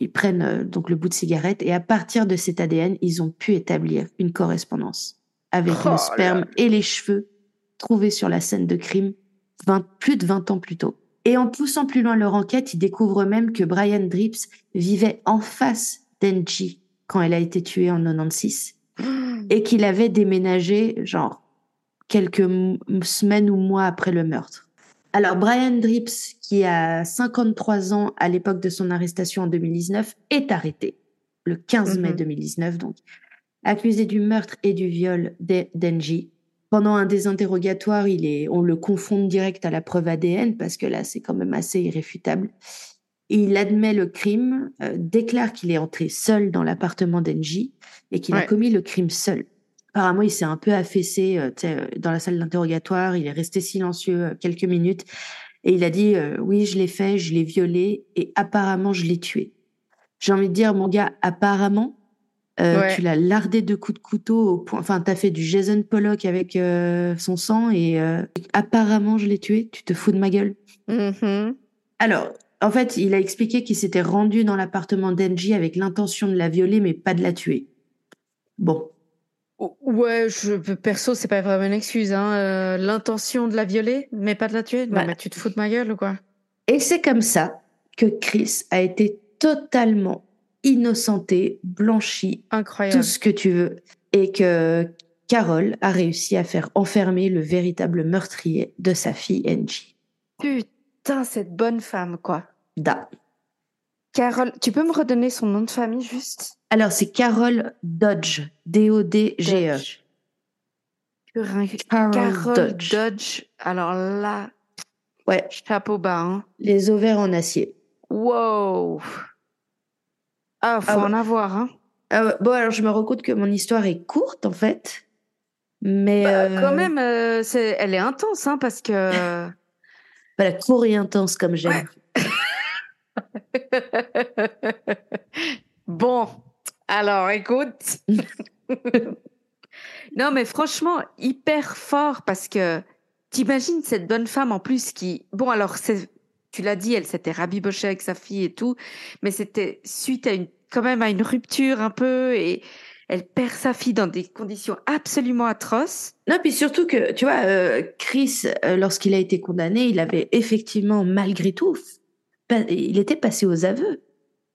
ils prennent euh, donc le bout de cigarette et à partir de cet ADN, ils ont pu établir une correspondance avec le oh sperme et les cheveux trouvés sur la scène de crime 20, plus de 20 ans plus tôt. Et en poussant plus loin leur enquête, ils découvrent même que Brian Drips vivait en face d'Angie quand elle a été tuée en 96 et qu'il avait déménagé, genre, quelques semaines ou mois après le meurtre. Alors, Brian Drips, qui a 53 ans à l'époque de son arrestation en 2019, est arrêté le 15 mai 2019, mhm. donc, accusé du meurtre et du viol d'Enji. Pendant un des interrogatoires, il est, on le confond direct à la preuve ADN parce que là, c'est quand même assez irréfutable. Il admet le crime, euh, déclare qu'il est entré seul dans l'appartement d'Enji et qu'il a commis le crime seul. Apparemment, il s'est un peu affaissé euh, euh, dans la salle d'interrogatoire. Il est resté silencieux quelques minutes et il a dit oui, je l'ai fait, je l'ai violé et apparemment je l'ai tué. J'ai envie de dire, mon gars, apparemment, euh, tu l'as lardé de coups de couteau au point. Enfin, t'as fait du Jason Pollock avec euh, son sang et euh, apparemment je l'ai tué. Tu te fous de ma gueule. Mm-hmm. Alors, en fait, il a expliqué qu'il s'était rendu dans l'appartement d'Angie avec l'intention de la violer, mais pas de la tuer. Bon.
Ouais, je, perso, c'est pas vraiment une excuse. Hein. l'intention de la violer, mais pas de la tuer. Non, mais tu te fous de ma gueule ou quoi?
Et c'est comme ça que Chris a été totalement innocenté, blanchi,
Incroyable.
tout ce que tu veux, et que Carole a réussi à faire enfermer le véritable meurtrier de sa fille Angie.
Putain, cette bonne femme, quoi.
Da.
Carole, tu peux me redonner son nom de famille juste?
Alors, c'est Carole Dodge. D-O-D-G-E.
Carole Dodge. Dodge. Alors là,
ouais.
chapeau bas. Hein.
Les ovaires en acier.
Wow. Ah, faut ah en avoir, hein.
Ah bon, alors je me rends compte que mon histoire est courte, en fait. Mais.
Bah, quand euh, même, euh, elle est intense, hein, parce que.
voilà, courte et intense, comme j'aime.
bon, alors écoute. non, mais franchement, hyper fort parce que t'imagines cette bonne femme en plus qui. Bon, alors, tu l'as dit, elle s'était rabibochée avec sa fille et tout, mais c'était suite à une, quand même à une rupture un peu et elle perd sa fille dans des conditions absolument atroces.
Non, puis surtout que, tu vois, euh, Chris, euh, lorsqu'il a été condamné, il avait effectivement, malgré tout, il était passé aux aveux.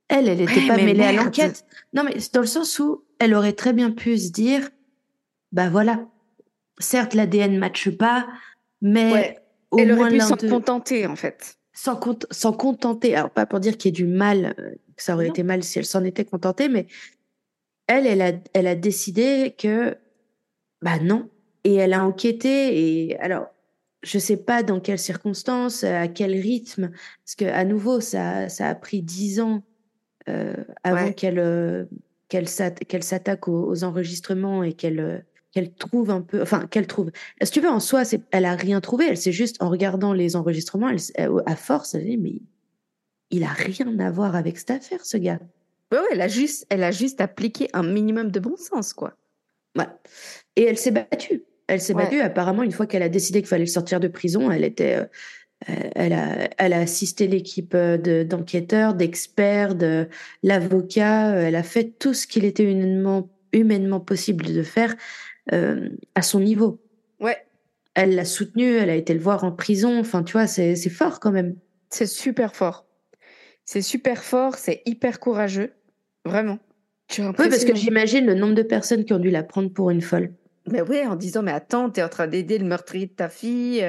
Elle, elle n'était pas mêlée à l'enquête. Non, mais dans le sens où elle aurait très bien pu se dire, bah voilà, certes l'ADN matche pas, mais au
elle
aurait
pu s'en contenter en fait.
Sans, contenter, alors pas pour dire qu'il y ait du mal, euh, que ça aurait été mal si elle s'en était contentée, mais elle, elle a, elle a décidé que, bah non, et elle a enquêté, et alors, je sais pas dans quelles circonstances, à quel rythme, parce que à nouveau, ça, ça a pris dix ans euh, avant qu'elle euh, qu'elle s'attaque aux, aux, enregistrements et qu'elle qu'elle trouve un peu, enfin qu'elle trouve. Si tu veux, en soi, elle a rien trouvé. Elle s'est juste en regardant les enregistrements, elle, à force, elle dit mais il a rien à voir avec cette affaire, ce gars.
Oui, elle a juste, elle a juste appliqué un minimum de bon sens, quoi.
Ouais. Et elle s'est battue. Elle s'est battue. Apparemment, une fois qu'elle a décidé qu'il fallait le sortir de prison, elle était, euh, elle a, elle a assisté l'équipe euh, de, d'enquêteurs, d'experts, de l'avocat. Elle a fait tout ce qu'il était humainement, humainement possible de faire euh, à son niveau.
Ouais.
Elle l'a soutenu, elle a été le voir en prison. Enfin, tu vois, c'est fort quand même.
C'est super fort. C'est super fort, c'est hyper courageux. Vraiment.
Oui, parce que j'imagine le nombre de personnes qui ont dû la prendre pour une folle.
Mais oui, en disant, mais attends, t'es en train d'aider le meurtrier de ta fille.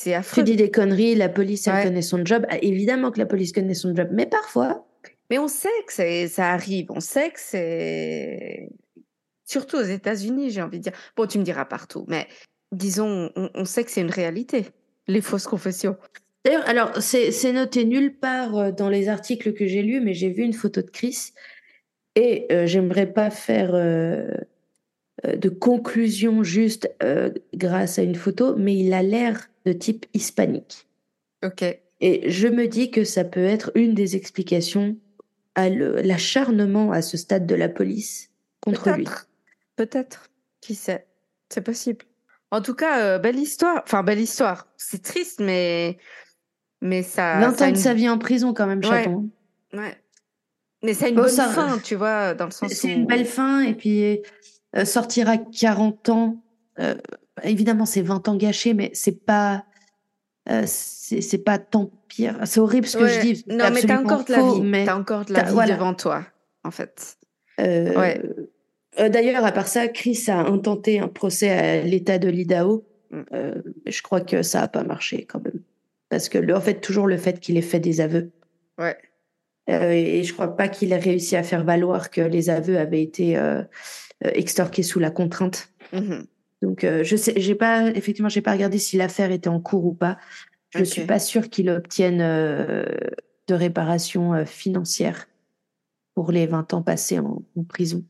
C'est affreux.
Tu dis des conneries, la police, elle connaît son job. Ah, évidemment que la police connaît son job, mais parfois.
Mais on sait que ça arrive, on sait que c'est surtout aux États-Unis, j'ai envie de dire. Bon, tu me diras partout, mais disons, on, sait que c'est une réalité, les fausses confessions.
D'ailleurs, alors, c'est noté nulle part euh, dans les articles que j'ai lus, mais j'ai vu une photo de Chris et euh, j'aimerais pas faire euh, de conclusion juste grâce à une photo, mais il a l'air de type hispanique.
Ok.
Et je me dis que ça peut être une des explications à l'acharnement à ce stade de la police contre lui.
Peut-être. Qui sait? C'est possible. En tout cas, euh, belle histoire. Enfin, belle histoire. C'est triste, mais. Mais ça.
20 ans de sa vie en prison, quand même, chaton.
Ouais. Mais ça a une bonne fin, tu vois, dans le sens
C'est une belle fin, et puis euh, sortir à 40 ans, euh, évidemment, c'est 20 ans gâchés, mais c'est pas. c'est pas tant pire. C'est horrible ce que je dis.
Non, mais t'as encore de la vie. T'as encore de la vie devant toi, en fait.
ouais D'ailleurs, à part ça, Chris a intenté un procès à l'État de l'Idaho. Mm. je crois que ça n'a pas marché quand même. Parce que, le, en fait, toujours le fait qu'il ait fait des aveux.
Ouais.
et je crois pas qu'il ait réussi à faire valoir que les aveux avaient été extorqués sous la contrainte. Mm-hmm. Donc, je sais, j'ai pas, effectivement, j'ai pas regardé si l'affaire était en cours ou pas. Je ne suis pas sûre qu'il obtienne de réparation financière pour les 20 ans passés en, prison.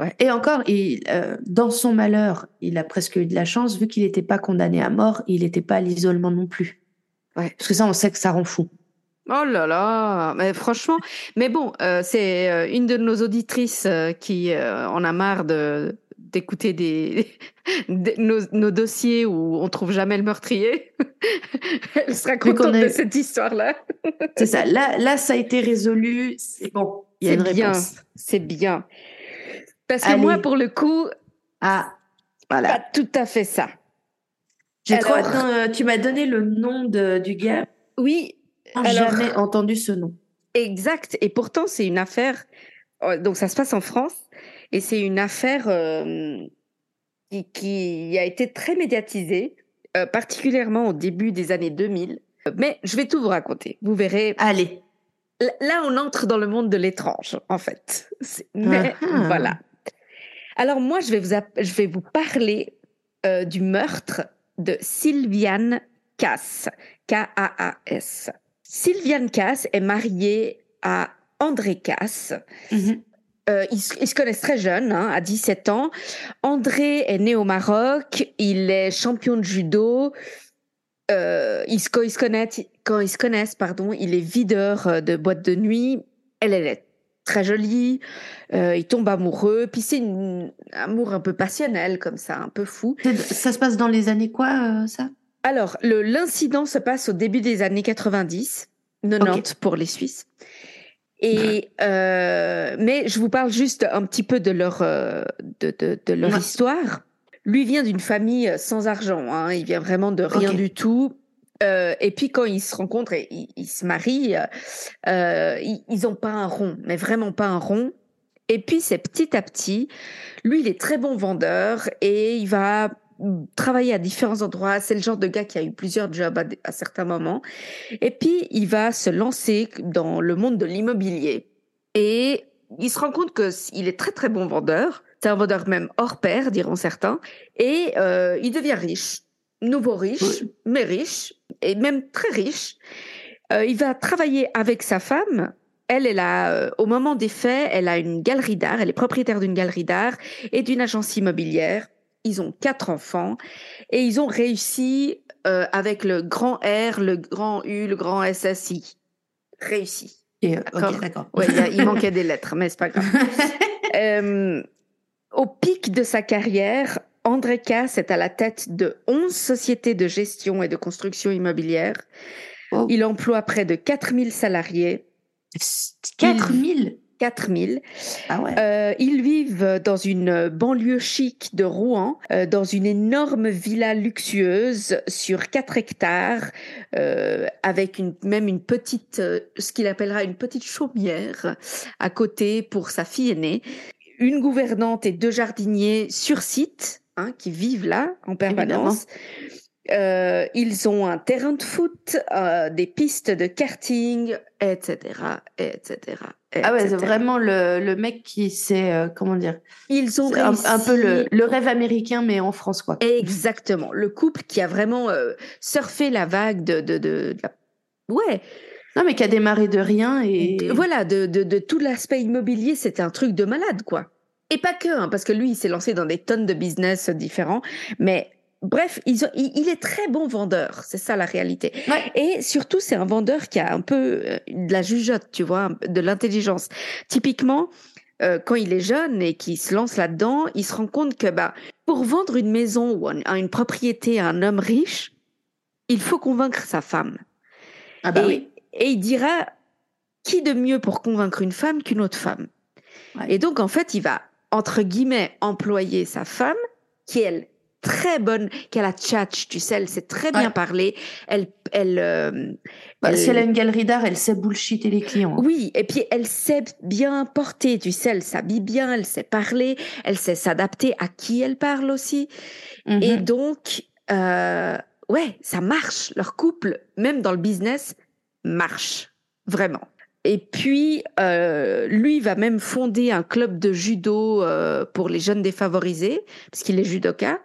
Ouais. Et encore, il, dans son malheur, il a presque eu de la chance, vu qu'il n'était pas condamné à mort, il n'était pas à l'isolement non plus.
Ouais.
Parce que ça, on sait que ça rend fou.
Oh là là, mais franchement, mais bon, c'est une de nos auditrices qui en a marre de, d'écouter des, nos, dossiers où on trouve jamais le meurtrier. Elle sera contente de cette histoire-là.
c'est ça. Là, là, ça a été résolu. C'est bon.
Il y a une bien. C'est bien. Parce que moi, pour le coup,
ah, voilà.
pas tout à fait ça.
J'ai trop tu m'as donné le nom de, du gars.
Oui.
J'ai jamais entendu ce nom.
Exact. Et pourtant, c'est une affaire. Oh, donc, ça se passe en France. Et c'est une affaire euh, qui, a été très médiatisée, euh, particulièrement au début des années 2000. Mais je vais tout vous raconter. Vous verrez.
Allez.
Là, on entre dans le monde de l'étrange, en fait. Mais ah. voilà. Alors moi, je vais vous, je vais vous parler euh, du meurtre de Sylviane Cass, K-A-A-S. Sylviane Cass est mariée à André Cass. Mm-hmm. Euh, ils, se connaissent très jeunes, hein, à 17 ans. André est né au Maroc, il est champion de judo. Euh, ils, se, connaissent, quand ils se connaissent, pardon, il est videur euh, de boîte de nuit. Elle, elle est très jolie. Euh, il tombe amoureux. Puis c'est un amour un peu passionnel, comme ça, un peu fou.
Ça se passe dans les années quoi, ça?
Alors, l'incident se passe au début des années 90, 90 pour les Suisses. Et euh, mais je vous parle juste un petit peu de leur euh, de, de, de, leur histoire. Lui vient d'une famille sans argent. Hein, il vient vraiment de rien du tout. Euh, et puis quand ils se rencontrent et ils, se marient, euh, ils, ils ont pas un rond, mais vraiment pas un rond. Et puis c'est petit à petit. Lui, il est très bon vendeur et il va travailler à différents endroits. C'est le genre de gars qui a eu plusieurs jobs à, certains moments. Et puis, il va se lancer dans le monde de l'immobilier. Et il se rend compte qu'il est très, très bon vendeur. C'est un vendeur même hors pair, diront certains. Et euh, il devient riche. Nouveau riche, mais riche. Et même très riche. Euh, il va travailler avec sa femme elle, elle a, euh, au moment des faits, elle a une galerie d'art, elle est propriétaire d'une galerie d'art et d'une agence immobilière ils ont quatre enfants et ils ont réussi euh, avec le grand R, le grand U, le grand SSI. Réussi.
D'accord?
il manquait des lettres, mais c'est pas grave. Euh, au pic de sa carrière, André Cass est à la tête de 11 sociétés de gestion et de construction immobilière. Oh. Il emploie près de 4000 salariés.
4000
4000. Ah euh, ils vivent dans une banlieue chic de Rouen, euh, dans une énorme villa luxueuse sur 4 hectares, euh, avec une, même une petite, ce qu'il appellera une petite chaumière à côté pour sa fille aînée. Une gouvernante et deux jardiniers sur site, hein, qui vivent là en permanence. Euh, ils ont un terrain de foot, euh, des pistes de karting, etc., etc.
Ah ouais, c'est vraiment le, le, mec qui sait, euh, comment dire.
Ils ont
un, peu le, le, rêve américain, mais en France, quoi.
Exactement. Le couple qui a vraiment euh, surfé la vague de, de, de, ouais.
Non, mais qui a démarré de rien et.
Voilà, de, de, de tout l'aspect immobilier, c'était un truc de malade, quoi. Et pas que, hein, parce que lui, il s'est lancé dans des tonnes de business différents, mais Bref, il, est très bon vendeur, c'est ça la réalité. Et surtout, c'est un vendeur qui a un peu euh, de la jugeote, tu vois, de l'intelligence. Typiquement, euh, quand il est jeune et qu'il se lance là-dedans, il se rend compte que bah, pour vendre une maison ou une propriété à un homme riche, il faut convaincre sa femme.
Ah bah
et,
oui.
et il dira, qui de mieux pour convaincre une femme qu'une autre femme? Et donc, en fait, il va, entre guillemets, employer sa femme, qui, elle, très bonne, qu'elle a tchatch, tu sais, elle sait très bien parler. Elle, elle, euh,
bah, Si elle a une galerie d'art, elle sait bullshiter les clients.
Oui, et puis elle sait bien porter, tu sais, elle s'habille bien, elle sait parler, elle sait s'adapter à qui elle parle aussi. Et mhm. donc, euh, ouais, ça marche. Leur couple, même dans le business, marche vraiment. Et puis, euh, lui va même fonder un club de judo euh, pour les jeunes défavorisés, parce qu'il est judoka.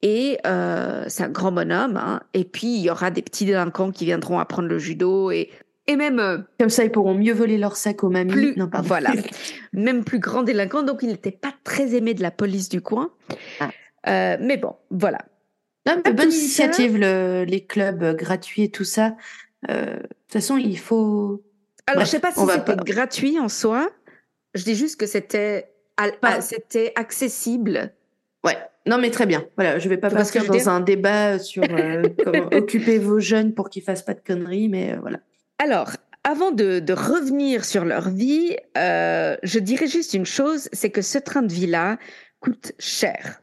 Et euh, c'est un grand bonhomme. Hein. Et puis, il y aura des petits délinquants qui viendront apprendre le judo. Et, et même...
Comme ça, ils pourront mieux voler leur sac aux mamies.
Plus, non, pardon. Voilà. même plus grand délinquant. Donc, il n'était pas très aimé de la police du coin. Ah. mais bon, voilà.
Non, mais bonne initiative, le, les clubs gratuits et tout ça. de toute façon, il faut
alors, je sais pas si c'était gratuit en soi. Je dis juste que c'était c'était accessible.
Ouais. Non, mais très bien. Voilà, je vais pas partir dans un débat sur euh, comment occuper vos jeunes pour qu'ils fassent pas de conneries, mais euh, voilà.
Alors, avant de, de, revenir sur leur vie, euh, je dirais juste une chose, c'est que ce train de vie-là coûte cher,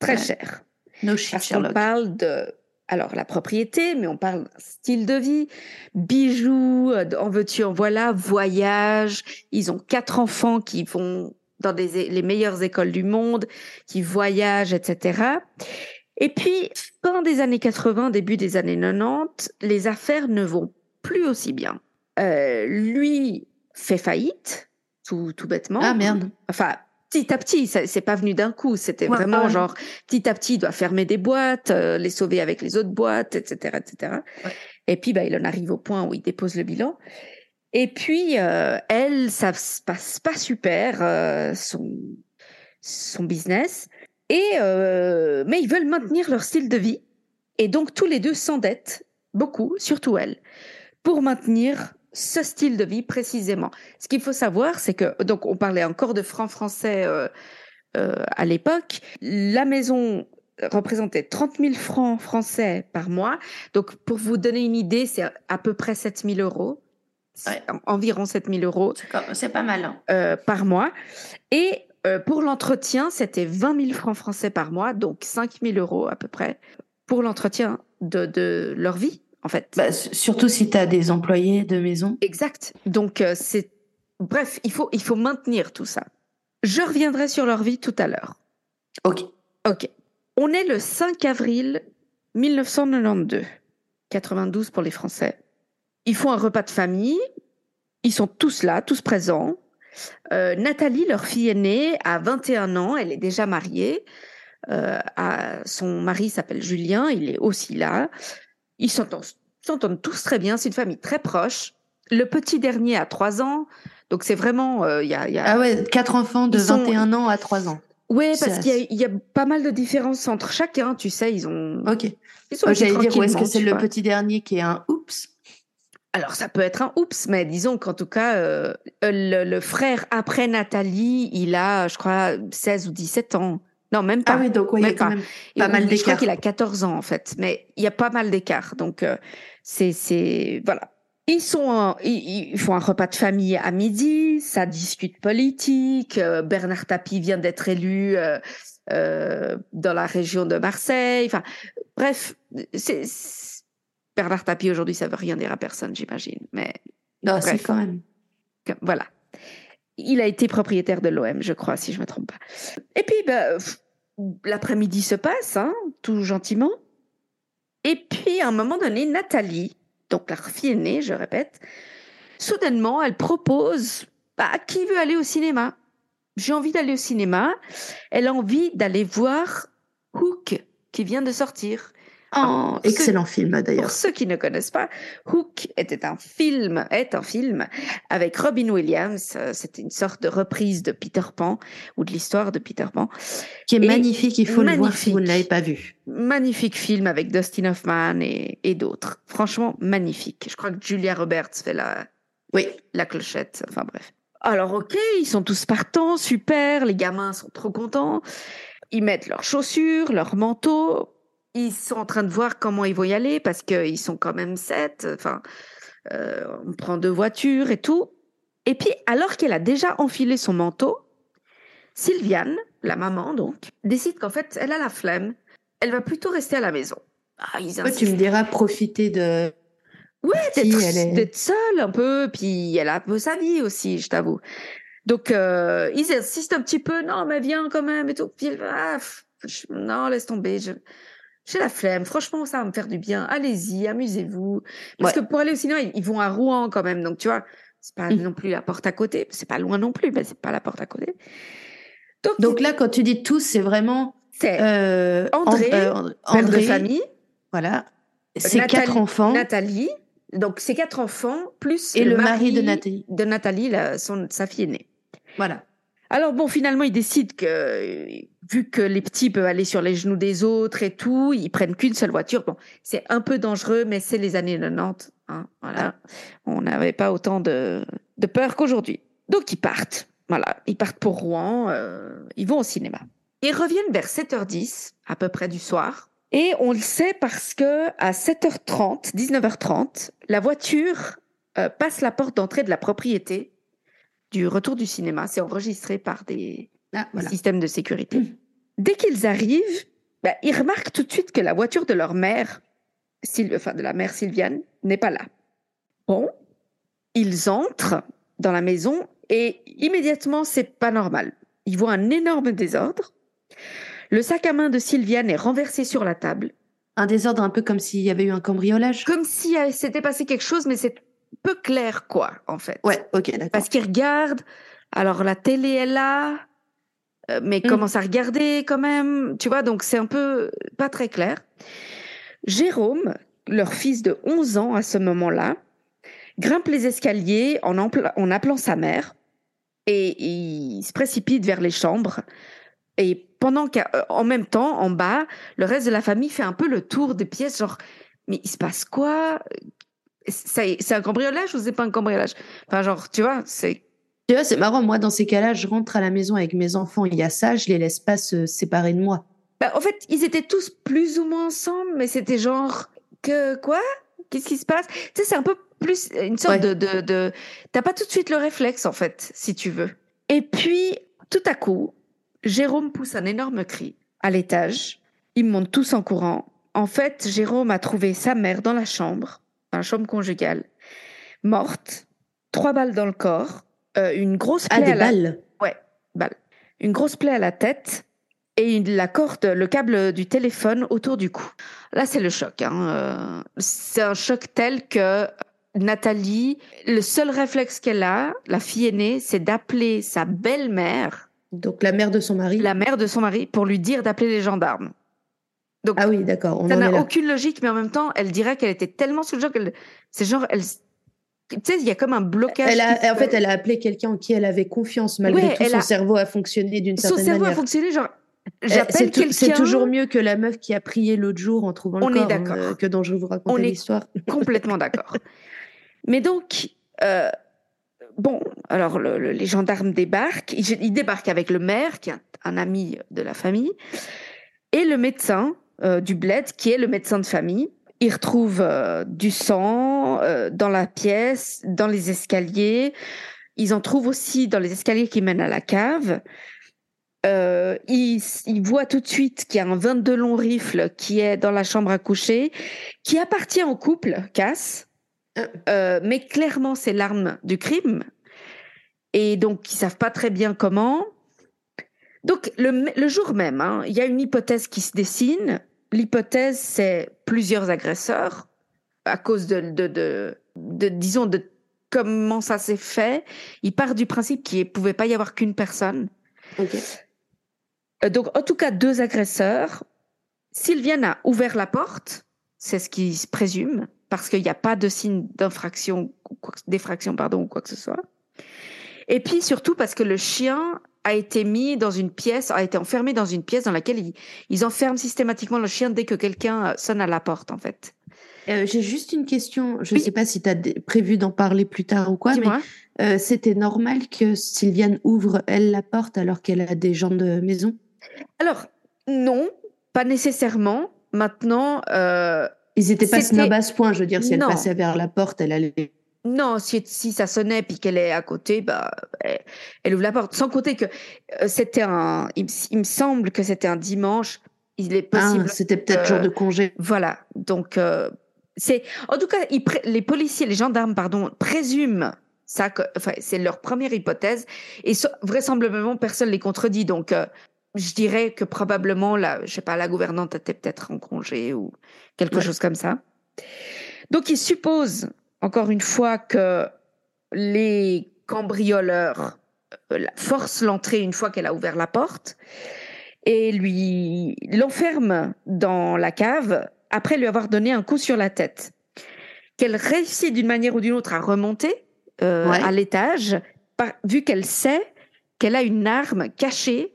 très cher.
No shit,
Parce qu'on parle de alors la propriété, mais on parle style de vie, bijoux, euh, en veux-tu, en voilà, voyage. Ils ont quatre enfants qui vont dans les meilleures écoles du monde, qui voyagent, etc. Et puis, fin des années 80, début des années 90, les affaires ne vont plus aussi bien. Euh, lui fait faillite, tout, tout bêtement.
Ah merde.
Enfin, petit à petit, c'est pas venu d'un coup. C'était vraiment genre petit à petit, il doit fermer des boîtes, euh, les sauver avec les autres boîtes, etc., etc. Et puis, bah, il en arrive au point où il dépose le bilan. Et puis, euh, elle, ça se passe pas super euh, son son business. Et mais ils veulent maintenir leur style de vie. Et donc tous les deux s'endettent beaucoup, surtout elle, pour maintenir ce style de vie précisément. Ce qu'il faut savoir, c'est que, donc on parlait encore de francs français euh, euh, à l'époque, la maison représentait 30 000 francs français par mois. Donc pour vous donner une idée, c'est à peu près 7 000 euros. Environ 7 000 euros.
C'est pas mal. Hein.
Euh, par mois. Et pour l'entretien, c'était 20 000 francs français par mois, donc 5 000 euros à peu près, pour l'entretien de, de leur vie en fait.
Bah, surtout si tu as des employés de maison.
Exact. Donc, euh, c'est. Bref, il faut, il faut maintenir tout ça. Je reviendrai sur leur vie tout à l'heure.
Ok.
Ok. On est le 5 avril 1992. 92 pour les Français. Ils font un repas de famille. Ils sont tous là, tous présents. Euh, Nathalie, leur fille aînée, a 21 ans. Elle est déjà mariée. Euh, son mari s'appelle Julien. Il est aussi là. Ils s'entendent tous très bien. C'est une famille très proche. Le petit dernier a 3 ans. Donc c'est vraiment. Euh, il y, a, y, a,
Ah ouais, quatre enfants de 21 ans à 3 ans.
Oui, parce qu'il y, a pas mal de différences entre chacun, tu sais, ils ont.
Ok. Ils sont J'allais dire, est-ce que c'est le petit dernier qui est un oups?
Alors ça peut être un oups, mais disons qu'en tout cas, euh, le, frère après Nathalie, il a, je crois, 16 ou 17 ans. Non, même pas.
Ah oui, donc il y a quand même pas mal d'écart. Je
crois qu'il a 14 ans en fait, mais il y a pas mal d'écart. Donc euh, c'est c'est voilà. Ils sont ils, font un repas de famille à midi, ça discute politique. Euh, Bernard Tapie vient d'être élu euh, dans la région de Marseille. Enfin bref, c'est Bernard Tapie aujourd'hui ça veut rien dire à personne, j'imagine. Mais
non, c'est quand même.
Voilà. Il a été propriétaire de l'OM, je crois, si je me trompe pas. Et puis, bah, l'après-midi se passe, hein, tout gentiment. Et puis, à un moment donné, Nathalie, donc la fille aînée, je répète, soudainement, elle propose bah, qui veut aller au cinéma? J'ai envie d'aller au cinéma. Elle a envie d'aller voir Hook, qui vient de sortir.
Oh, excellent film d'ailleurs.
Pour ceux qui ne connaissent pas, Hook était un film, est un film avec Robin Williams. Euh, c'était une sorte de reprise de Peter Pan ou de l'histoire de Peter Pan.
Qui est magnifique, il faut le voir si vous ne l'avez pas vu.
Magnifique film avec Dustin Hoffman et, et d'autres. Franchement, magnifique. Je crois que Julia Roberts fait la,
oui.
la clochette. Enfin bref. Alors ok, ils sont tous partants, super, les gamins sont trop contents. Ils mettent leurs chaussures, leurs manteaux, ils sont en train de voir comment ils vont y aller parce qu'ils sont quand même sept. Enfin, euh, on prend deux voitures et tout. Et puis, alors qu'elle a déjà enfilé son manteau, Sylviane, la maman donc, décide qu'en fait, elle a la flemme. Elle va plutôt rester à la maison.
Ah, tu me diras profiter de.
Ouais, d'être seule un peu, puis elle a un peu sa vie aussi, je t'avoue. Donc, euh, ils insistent un petit peu, non, mais viens quand même et tout. Puis ah, non, laisse tomber. J'ai la flemme. Franchement, ça va me faire du bien. Allez-y, amusez-vous. Parce que pour aller au cinéma, ils vont à Rouen quand même. Donc, tu vois, c'est pas mmh. non plus la porte à côté. C'est pas loin non plus, mais c'est pas la porte à côté.
Donc, là, quand tu dis tous, c'est vraiment.
C'est euh, André, euh, André, de famille.
Voilà. C'est quatre enfants.
Nathalie. Donc, c'est quatre enfants, plus
et le, mari, de Nathalie.
De Nathalie, son, sa fille aînée.
Voilà.
Alors bon, finalement, ils décident que, vu que les petits peuvent aller sur les genoux des autres et tout, ils prennent qu'une seule voiture. Bon, c'est un peu dangereux, mais c'est les années 90. Hein, voilà. On n'avait pas autant de, de peur qu'aujourd'hui. Donc ils partent. Voilà, ils partent pour Rouen, euh, ils vont au cinéma. Ils reviennent vers 7h10, à peu près du soir. Et on le sait parce que à 7h30, 19h30, la voiture euh, passe la porte d'entrée de la propriété du retour du cinéma. C'est enregistré par des ah, systèmes de sécurité. Mmh. Dès qu'ils arrivent, bah, ils remarquent tout de suite que la voiture de leur mère, enfin de la mère Sylviane, n'est pas là. Bon, ils entrent dans la maison et immédiatement, c'est pas normal. Ils voient un énorme désordre. Le sac à main de Sylviane est renversé sur la table.
Un désordre un peu comme s'il y avait eu un cambriolage
Comme si euh, s'était passé quelque chose, mais c'est peu clair, quoi, en fait.
Ouais, ok, d'accord.
Parce qu'ils regardent, alors la télé est là, euh, mais mmh. commence à regarder quand même, tu vois, donc c'est un peu pas très clair. Jérôme, leur fils de 11 ans à ce moment-là, grimpe les escaliers en, en appelant sa mère et il se précipite vers les chambres. Et pendant qu'en même temps, en bas, le reste de la famille fait un peu le tour des pièces, genre, mais il se passe quoi? C'est un cambriolage ou c'est pas un cambriolage? Enfin, genre, tu vois, c'est.
Tu vois, c'est marrant. Moi, dans ces cas-là, je rentre à la maison avec mes enfants. Il y a ça, je les laisse pas se séparer de moi.
Bah, en fait, ils étaient tous plus ou moins ensemble, mais c'était genre que quoi? Qu'est-ce qui se passe? Tu sais, c'est un peu plus une sorte de, de, de... T'as pas tout de suite le réflexe, en fait, si tu veux. Et puis, tout à coup, Jérôme pousse un énorme cri à l'étage. Ils montent tous en courant. En fait, Jérôme a trouvé sa mère dans la chambre, dans la chambre conjugale, morte, trois balles dans le corps, euh, une grosse
ah, plaie. Ah, des balles
Ouais, balles. Une grosse plaie à la tête et la corde, le câble du téléphone autour du cou. Là, c'est le choc. Hein. Euh, c'est un choc tel que Nathalie, le seul réflexe qu'elle a, la fille aînée, c'est d'appeler sa belle-mère.
Donc la mère de son mari.
La mère de son mari pour lui dire d'appeler les gendarmes.
Donc, ah oui, d'accord.
Ça n'a aucune logique, mais en même temps, elle dirait qu'elle était tellement sous le choc. C'est genre, elle, tu sais, il y a comme un blocage.
Elle a, en fait, elle a appelé quelqu'un en qui elle avait confiance, malgré tout. Son cerveau a fonctionné d'une certaine manière.
Son cerveau a fonctionné, genre, eh, j'appelle quelqu'un.
C'est toujours mieux que la meuf qui a prié l'autre jour en trouvant le corps. On est hein, d'accord. que dont je vous raconter l'histoire.
Complètement d'accord. Mais donc, euh, bon, alors les gendarmes débarquent. Ils, débarquent avec le maire, qui est un, ami de la famille, et le médecin euh, du bled, qui est le médecin de famille. Ils retrouvent euh, du sang dans la pièce, dans les escaliers. Ils en trouvent aussi dans les escaliers qui mènent à la cave. ils, ils, voient tout de suite qu'il y a un 22 long rifle qui est dans la chambre à coucher, qui appartient au couple, Cass, euh, mais clairement, c'est l'arme du crime. Et donc, ils savent pas très bien comment. Donc, le, jour même, hein, il y a une hypothèse qui se dessine. L'hypothèse, c'est plusieurs agresseurs à cause de, de, disons, de comment ça s'est fait. Il part du principe qu'il ne pouvait pas y avoir qu'une personne. Euh, donc, en tout cas, deux agresseurs. Sylviane a ouvert la porte, c'est ce qui se présume parce qu'il n'y a pas de signe d'infraction, d'effraction, pardon, ou quoi que ce soit. Et puis surtout parce que le chien a été mis dans une pièce, a été enfermé dans une pièce dans laquelle ils, enferment systématiquement le chien dès que quelqu'un sonne à la porte, en fait.
Euh, j'ai juste une question. Je ne sais pas si tu as prévu d'en parler plus tard ou quoi, mais euh, c'était normal que Sylviane ouvre, elle, la porte alors qu'elle a des gens de maison?
Alors, non, pas nécessairement. Maintenant, euh,
ils n'étaient pas à ce point, je veux dire, si elle passait vers la porte, elle allait.
Non, si, si ça sonnait puis qu'elle est à côté, bah, elle, ouvre la porte. Sans compter que euh, c'était un. Il, me semble que c'était un dimanche. Il est ah, possible.
c'était peut-être jour de congé.
Voilà. Donc, euh, c'est. En tout cas, les policiers, les gendarmes, pardon, présument ça. Enfin, c'est leur première hypothèse. Et vraisemblablement, personne ne les contredit. Donc, euh, je dirais que probablement, la, je sais pas, la gouvernante était peut-être en congé ou quelque chose comme ça. Donc, ils supposent encore une fois que les cambrioleurs euh, forcent l'entrée une fois qu'elle a ouvert la porte et lui l'enferment dans la cave après lui avoir donné un coup sur la tête. Qu'elle réussit d'une manière ou d'une autre à remonter euh, à l'étage, vu qu'elle sait qu'elle a une arme cachée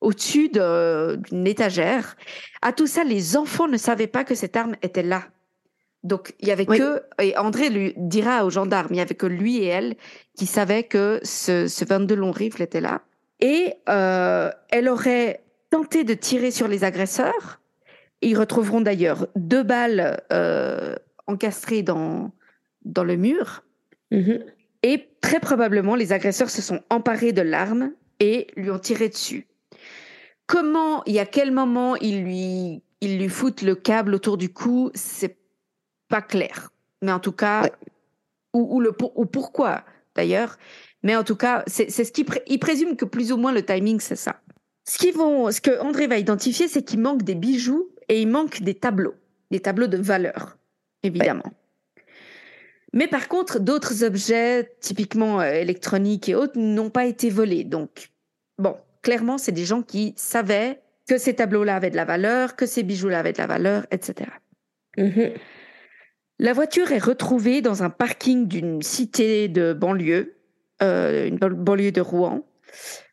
au-dessus d'une étagère. À tout ça, les enfants ne savaient pas que cette arme était là. Donc, il y avait que, et André lui dira aux gendarmes, il y avait que lui et elle qui savaient que ce, ce 22 long rifle était là. Et euh, elle aurait tenté de tirer sur les agresseurs. Ils retrouveront d'ailleurs deux balles euh, encastrées dans, dans le mur. Mm-hmm. Et très probablement, les agresseurs se sont emparés de l'arme et lui ont tiré dessus. Comment, et à quel moment ils lui, ils lui foutent le câble autour du cou, c'est pas clair. Mais en tout cas, ou, le, ou pourquoi d'ailleurs. Mais en tout cas, c'est ce qu'il il présume que plus ou moins le timing, c'est ça. Ce, qu'ils vont, ce que André va identifier, c'est qu'il manque des bijoux et il manque des tableaux, des tableaux de valeur, évidemment. Mais par contre, d'autres objets, typiquement euh, électroniques et autres, n'ont pas été volés. Donc, bon, clairement, c'est des gens qui savaient que ces tableaux-là avaient de la valeur, que ces bijoux-là avaient de la valeur, etc. La voiture est retrouvée dans un parking d'une cité de banlieue, euh, une banlieue de Rouen,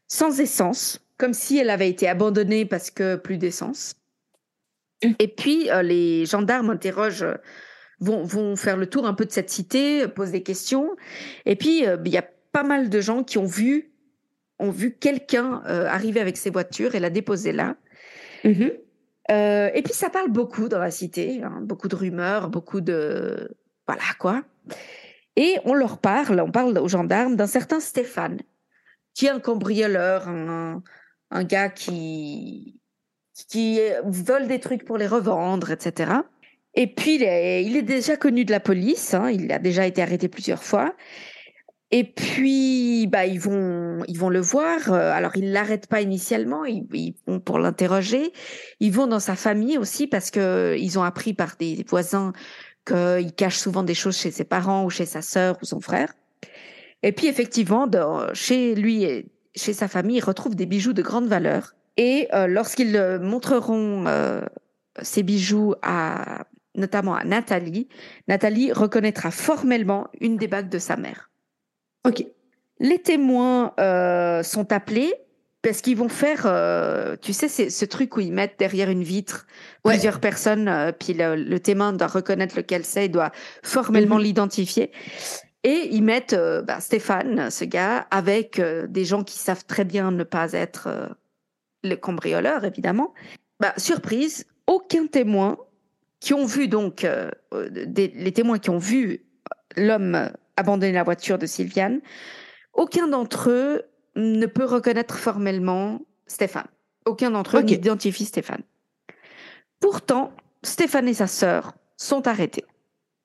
sans essence, comme si elle avait été abandonnée parce que plus d'essence. Et puis, euh, les gendarmes interrogent, vont, vont, faire le tour un peu de cette cité, posent des questions. Et puis, euh, il y a pas mal de gens qui ont vu, ont vu quelqu'un arriver avec ses voitures et la déposer là. Mm-hmm. Euh, et puis ça parle beaucoup dans la cité, hein, beaucoup de rumeurs, beaucoup de voilà quoi. Et on leur parle, on parle aux gendarmes d'un certain Stéphane, qui est un cambrioleur, un, gars qui qui vole des trucs pour les revendre, etc. Et puis il est, il est déjà connu de la police, hein, il a déjà été arrêté plusieurs fois. Et puis, bah, ils vont, ils vont le voir. Euh, alors, ils l'arrêtent pas initialement. Ils, vont pour l'interroger. Ils vont dans sa famille aussi parce que ils ont appris par des voisins qu'il cache souvent des choses chez ses parents ou chez sa sœur ou son frère. Et puis, effectivement, chez lui et chez sa famille, ils retrouvent des bijoux de grande valeur. Et euh, lorsqu'ils montreront euh, ces bijoux à, notamment à Nathalie, Nathalie reconnaîtra formellement une des bagues de sa mère.
Ok.
Les témoins euh, sont appelés parce qu'ils vont faire, euh, tu sais, c'est ce truc où ils mettent derrière une vitre plusieurs personnes, euh, puis le, témoin doit reconnaître lequel c'est, il doit formellement mhm. l'identifier. Et ils mettent bah, Stéphane, ce gars, avec des gens qui savent très bien ne pas être le cambrioleur, évidemment. Bah, surprise, aucun témoin qui ont vu donc, les témoins qui ont vu l'homme abandonner la voiture de Sylviane, aucun d'entre eux ne peut reconnaître formellement Stéphane. Aucun d'entre eux n'identifie Stéphane. Pourtant, Stéphane et sa sœur sont arrêtés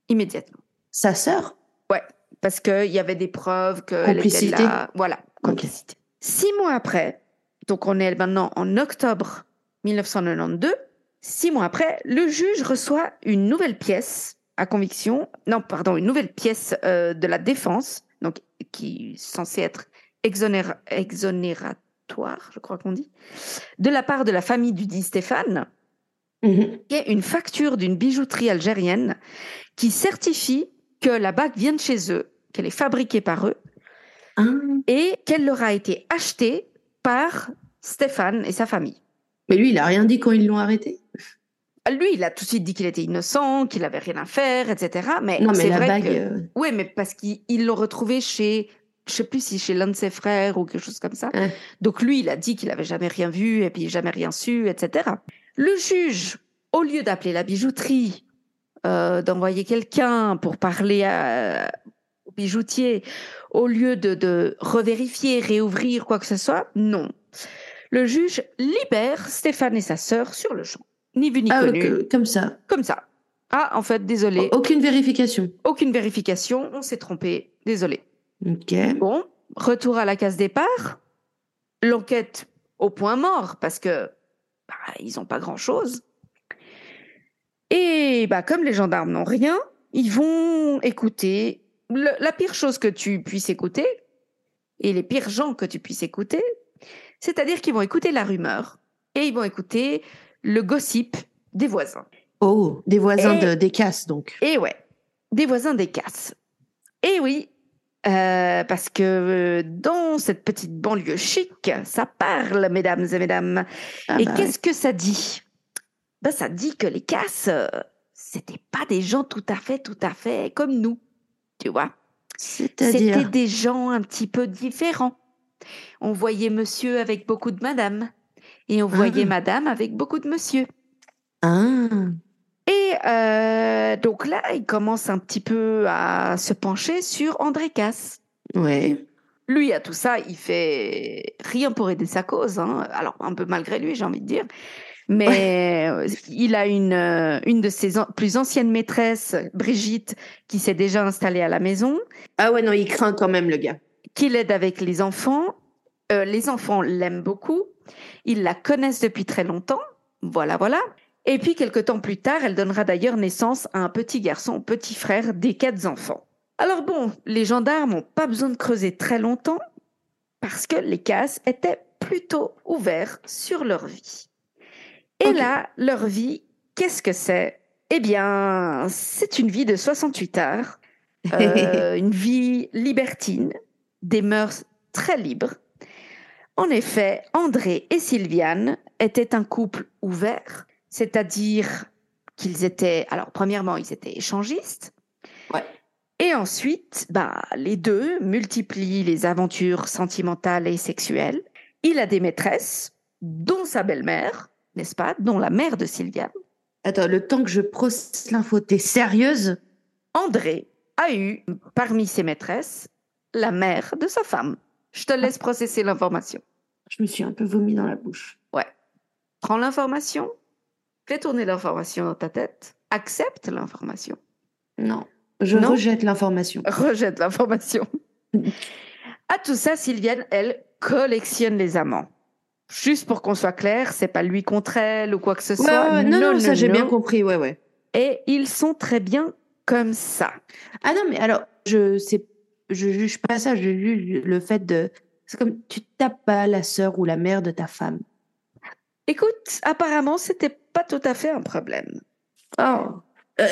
immédiatement.
Sa sœur?
Ouais, parce qu'il y avait des preuves que
complicité. Là.
Voilà, complicité. Six mois après, donc on est maintenant en octobre 1992, six mois après, le juge reçoit une nouvelle pièce à conviction, non, pardon, une nouvelle pièce euh, de la défense, donc qui est censée être exonératoire, je crois qu'on dit, de la part de la famille du dit Stéphane, mm-hmm. qui est une facture d'une bijouterie algérienne qui certifie que la bague vient de chez eux, qu'elle est fabriquée par eux, ah. et qu'elle leur a été achetée par Stéphane et sa famille.
Mais lui, il n'a rien dit quand ils l'ont arrêté
lui, il a tout de suite dit qu'il était innocent, qu'il avait rien à faire, etc. Mais
non, mais la
vrai
bague.
Que...
Euh,
oui, mais parce qu'ils l'ont retrouvé chez, je sais plus si chez l'un de ses frères ou quelque chose comme ça. Donc lui, il a dit qu'il avait jamais rien vu et puis jamais rien su, etc. Le juge, au lieu d'appeler la bijouterie, euh, d'envoyer quelqu'un pour parler bijoutier, au lieu de, de revérifier, réouvrir quoi que ce soit, non. Le juge libère Stéphane et sa sœur sur le champ. Ni vu ni
Ah,
connu.
comme ça.
Comme ça. Ah, en fait, désolé.
Aucune vérification.
Aucune vérification. On s'est trompé. Désolé.
Ok.
Bon, retour à la case départ. L'enquête au point mort parce que bah, ils n'ont pas grand-chose. Et bah, comme les gendarmes n'ont rien, ils vont écouter le- la pire chose que tu puisses écouter et les pires gens que tu puisses écouter. C'est-à-dire qu'ils vont écouter la rumeur et ils vont écouter le gossip des voisins.
Oh, des voisins
Et-
de, des casses, donc.
Et ouais, des voisins des casses. Et oui, euh, parce que euh, dans cette petite banlieue chic, ça parle, mesdames et mesdames.
Ah
et
bah
qu'est-ce que ça dit? Ben, Ça dit que les casses, euh, c'était pas des gens tout à fait, tout à fait comme nous, tu vois. C'était des gens un petit peu différents. On voyait monsieur avec beaucoup de madame. Et on voyait
Ah.
madame avec beaucoup de monsieur.
Ah.
Et euh, donc là, il commence un petit peu à se pencher sur André Casse.
Ouais.
Lui, à tout ça, il fait rien pour aider sa cause. hein. Alors, un peu malgré lui, j'ai envie de dire. Mais il a une, euh, une de ses an- plus anciennes maîtresses, Brigitte, qui s'est déjà installée à la maison,
Ah ouais, non, il craint quand même, le gars.
qui l'aide avec les enfants. Euh, les enfants l'aiment beaucoup. Ils la connaissent depuis très longtemps. Voilà, voilà. Et puis, quelque temps plus tard, elle donnera d'ailleurs naissance à un petit garçon, petit frère des quatre enfants. Alors bon, les gendarmes n'ont pas besoin de creuser très longtemps parce que les cases étaient plutôt ouverts sur leur vie. Et là, leur vie, qu'est-ce que c'est? Eh bien, c'est une vie de 68 heures, euh, une vie libertine, des mœurs très libres. En effet, André et Sylviane étaient un couple ouvert, c'est-à-dire qu'ils étaient, alors premièrement, ils étaient échangistes.
Ouais.
Et ensuite, bah, les deux multiplient les aventures sentimentales et sexuelles. Il a des maîtresses, dont sa belle-mère, n'est-ce pas, dont la mère de Sylviane.
Attends, le temps que je processe l'info, t'es sérieuse?
André a eu, parmi ses maîtresses, la mère de sa femme. Je te laisse processer l'information.
Je me suis un peu vomi dans la bouche.
Ouais. Prends l'information, fais tourner l'information dans ta tête, accepte l'information,
Non. Je
Non.
rejette l'information.
rejette l'information. à tout ça, Sylviane, elle, collectionne les amants. Juste pour qu'on soit clair, c'est pas lui contre elle ou quoi que ce
Ouais,
soit.
ouais, non, non, ça j'ai bien compris, ouais, ouais.
Et ils sont très bien comme ça.
Ah non, mais alors, je sais, je juge pas ça, je juge le fait de. C'est comme tu tapes pas la sœur ou la mère de ta femme.
Écoute, apparemment, c'était pas tout à fait un problème.
Oh.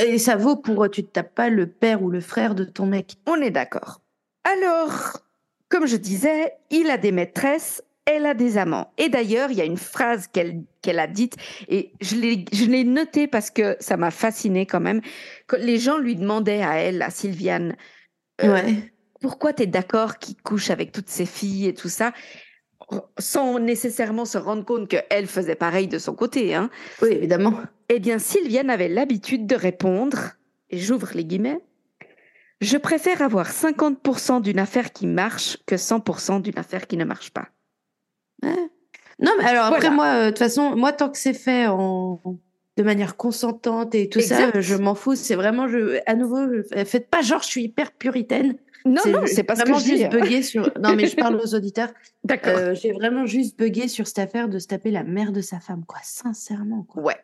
Et ça vaut pour euh, tu tapes pas le père ou le frère de ton mec.
On est d'accord. Alors, comme je disais, il a des maîtresses, elle a des amants. Et d'ailleurs, il y a une phrase qu'elle qu'elle a dite, et je l'ai notée parce que ça m'a fascinée quand même, les gens lui demandaient à elle, à Sylviane, Euh,
ouais.
Pourquoi tu es d'accord qu'il couche avec toutes ces filles et tout ça sans nécessairement se rendre compte qu'elle faisait pareil de son côté. Hein?
Oui, évidemment.
Eh bien, Sylviane avait l'habitude de répondre, et j'ouvre les guillemets, je préfère avoir 50% d'une affaire qui marche que 100% d'une affaire qui ne marche pas.
Ouais. Non, mais alors après,
Voilà.
moi, euh, de toute façon, moi, tant que c'est fait en de manière consentante et tout ça,
Exact.
je m'en fous. C'est vraiment, je, à nouveau, je- faites pas genre, je suis hyper puritaine.
Non, non, c'est pas ce que je
juste bugué sur. Non, mais je parle aux auditeurs.
D'accord.
Euh, J'ai vraiment juste bugué sur cette affaire de se taper la mère de sa femme, quoi. Sincèrement, quoi.
Ouais.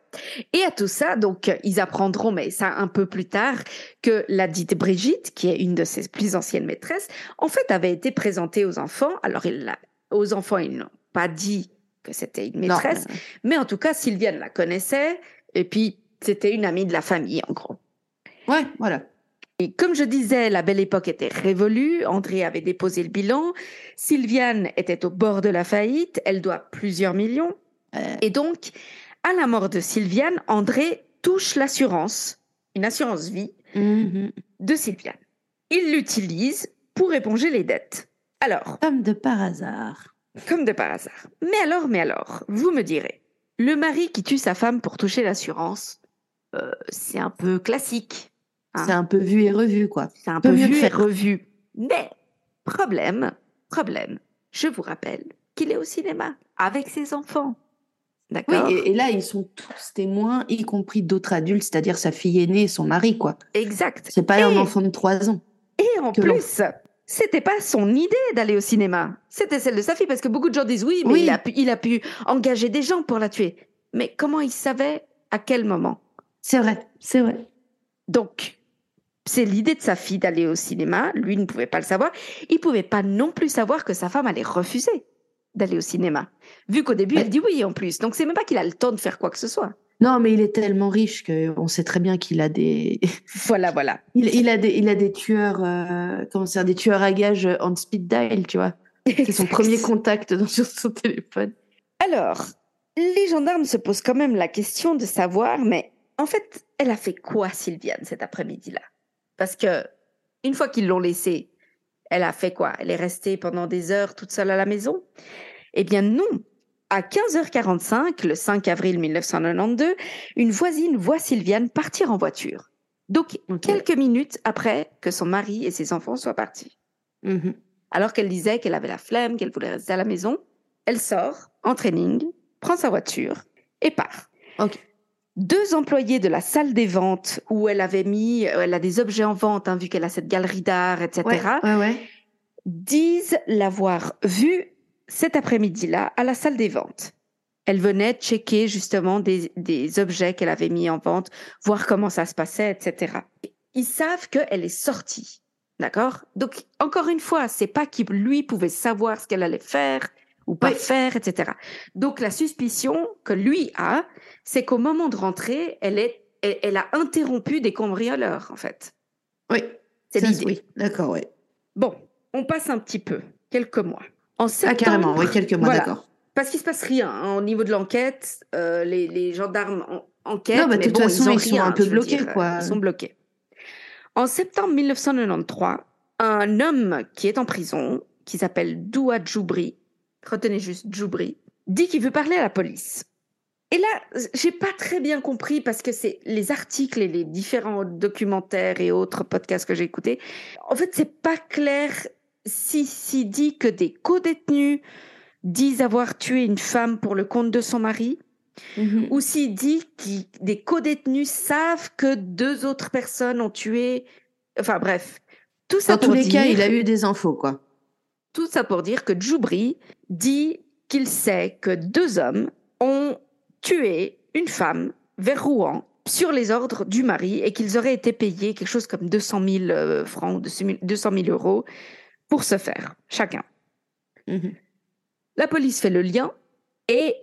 Et à tout ça, donc, ils apprendront, mais ça un peu plus tard, que la dite Brigitte, qui est une de ses plus anciennes maîtresses, en fait, avait été présentée aux enfants. Alors, il aux enfants, ils n'ont pas dit que c'était une
Non,
maîtresse, mais en tout cas, Sylviane la connaissait, et puis c'était une amie de la famille, en gros.
ouais, voilà.
Et comme je disais, la belle époque était révolue, André avait déposé le bilan, Sylviane était au bord de la faillite, elle doit plusieurs millions,
Euh,
et donc, à la mort de Sylviane, André touche l'assurance, une assurance vie,
mhm.
de Sylviane. Il l'utilise pour éponger les dettes. Alors,
Comme de par hasard.
comme de par hasard. Mais alors, mais alors, vous me direz, le mari qui tue sa femme pour toucher l'assurance, euh, c'est un peu classique. Ah.
C'est un peu vu et revu, quoi.
C'est un peu vu et revu. Mais, problème, problème, je vous rappelle qu'il est au cinéma avec ses enfants. D'accord?
Oui, et, et là, ils sont tous témoins, y compris d'autres adultes, c'est-à-dire sa fille aînée et son mari, quoi.
Exact.
C'est pas
Et-
un enfant de 3 ans.
Et en plus, c'était pas son idée d'aller au cinéma. C'était celle de sa fille, parce que beaucoup de gens disent oui, mais
Oui.
Il, a pu, il a pu engager des gens pour la tuer. Mais comment il savait à quel moment?
C'est vrai, c'est vrai.
Donc, c'est l'idée de sa fille d'aller au cinéma. Lui ne pouvait pas le savoir. Il pouvait pas non plus savoir que sa femme allait refuser d'aller au cinéma. Vu qu'au début,
Ouais.
elle dit oui en plus. Donc, c'est même pas qu'il a le temps de faire quoi que ce soit.
Non, mais il est tellement riche qu'on sait très bien qu'il a des,
Voilà, voilà.
il, il a des, il a des tueurs, euh, comment dire, des tueurs à gages en speed dial, tu vois. C'est son premier contact dans- sur son téléphone.
Alors, les gendarmes se posent quand même la question de savoir, mais en fait, elle a fait quoi, Sylviane, cet après-midi-là? Parce que une fois qu'ils l'ont laissée, elle a fait quoi? Elle est restée pendant des heures toute seule à la maison? Eh bien non. À 15h45, le 5 avril 1992, une voisine voit Sylviane partir en voiture. Donc, quelques minutes après que son mari et ses enfants soient partis.
Mhm.
Alors qu'elle disait qu'elle avait la flemme, qu'elle voulait rester à la maison, elle sort en training, prend sa voiture et part. Deux employés de la salle des ventes où elle avait mis, elle a des objets en vente, hein, vu qu'elle a cette galerie d'art, etc.,
Ouais, ouais, ouais.
disent l'avoir vue cet après-midi-là à la salle des ventes. Elle venait checker justement des, des objets qu'elle avait mis en vente, voir comment ça se passait, etc. Ils savent qu'elle est sortie. D'accord? Donc, encore une fois, c'est pas qu'il lui pouvait savoir ce qu'elle allait faire ou pas
Oui.
faire, etc. Donc, la suspicion que lui a, c'est qu'au moment de rentrer, elle, est, elle, elle a interrompu des cambrioleurs, en fait.
Oui.
C'est l'idée.
Oui, d'accord, oui.
Bon, on passe un petit peu, quelques mois. En
Ah,
septembre,
carrément, oui, quelques mois,
voilà.
d'accord.
Parce qu'il se passe rien hein, au niveau de l'enquête. euh, les, les gendarmes en- enquêtent.
Non, bah, de
mais
toute
bon,
façon, ils sont un peu bloqués,
dire,
quoi.
Ils sont bloqués. En septembre 1993, un homme qui est en prison, qui s'appelle Doua Djoubri, retenez juste Djoubri, dit qu'il veut parler à la police. Et là, j'ai pas très bien compris parce que c'est les articles et les différents documentaires et autres podcasts que j'ai écoutés. En fait, c'est pas clair si, si dit que des co-détenus disent avoir tué une femme pour le compte de son mari,
Mhm.
ou s'il dit que des co-détenus savent que deux autres personnes ont tué. Enfin bref, tout ça
Dans tous les cas, il a eu des infos, quoi.
Tout ça pour dire que Djoubri dit qu'il sait que deux hommes ont tué une femme vers Rouen sur les ordres du mari et qu'ils auraient été payés quelque chose comme 200 000 euh, francs, 200 000 euros pour ce faire, chacun.
Mhm.
La police fait le lien et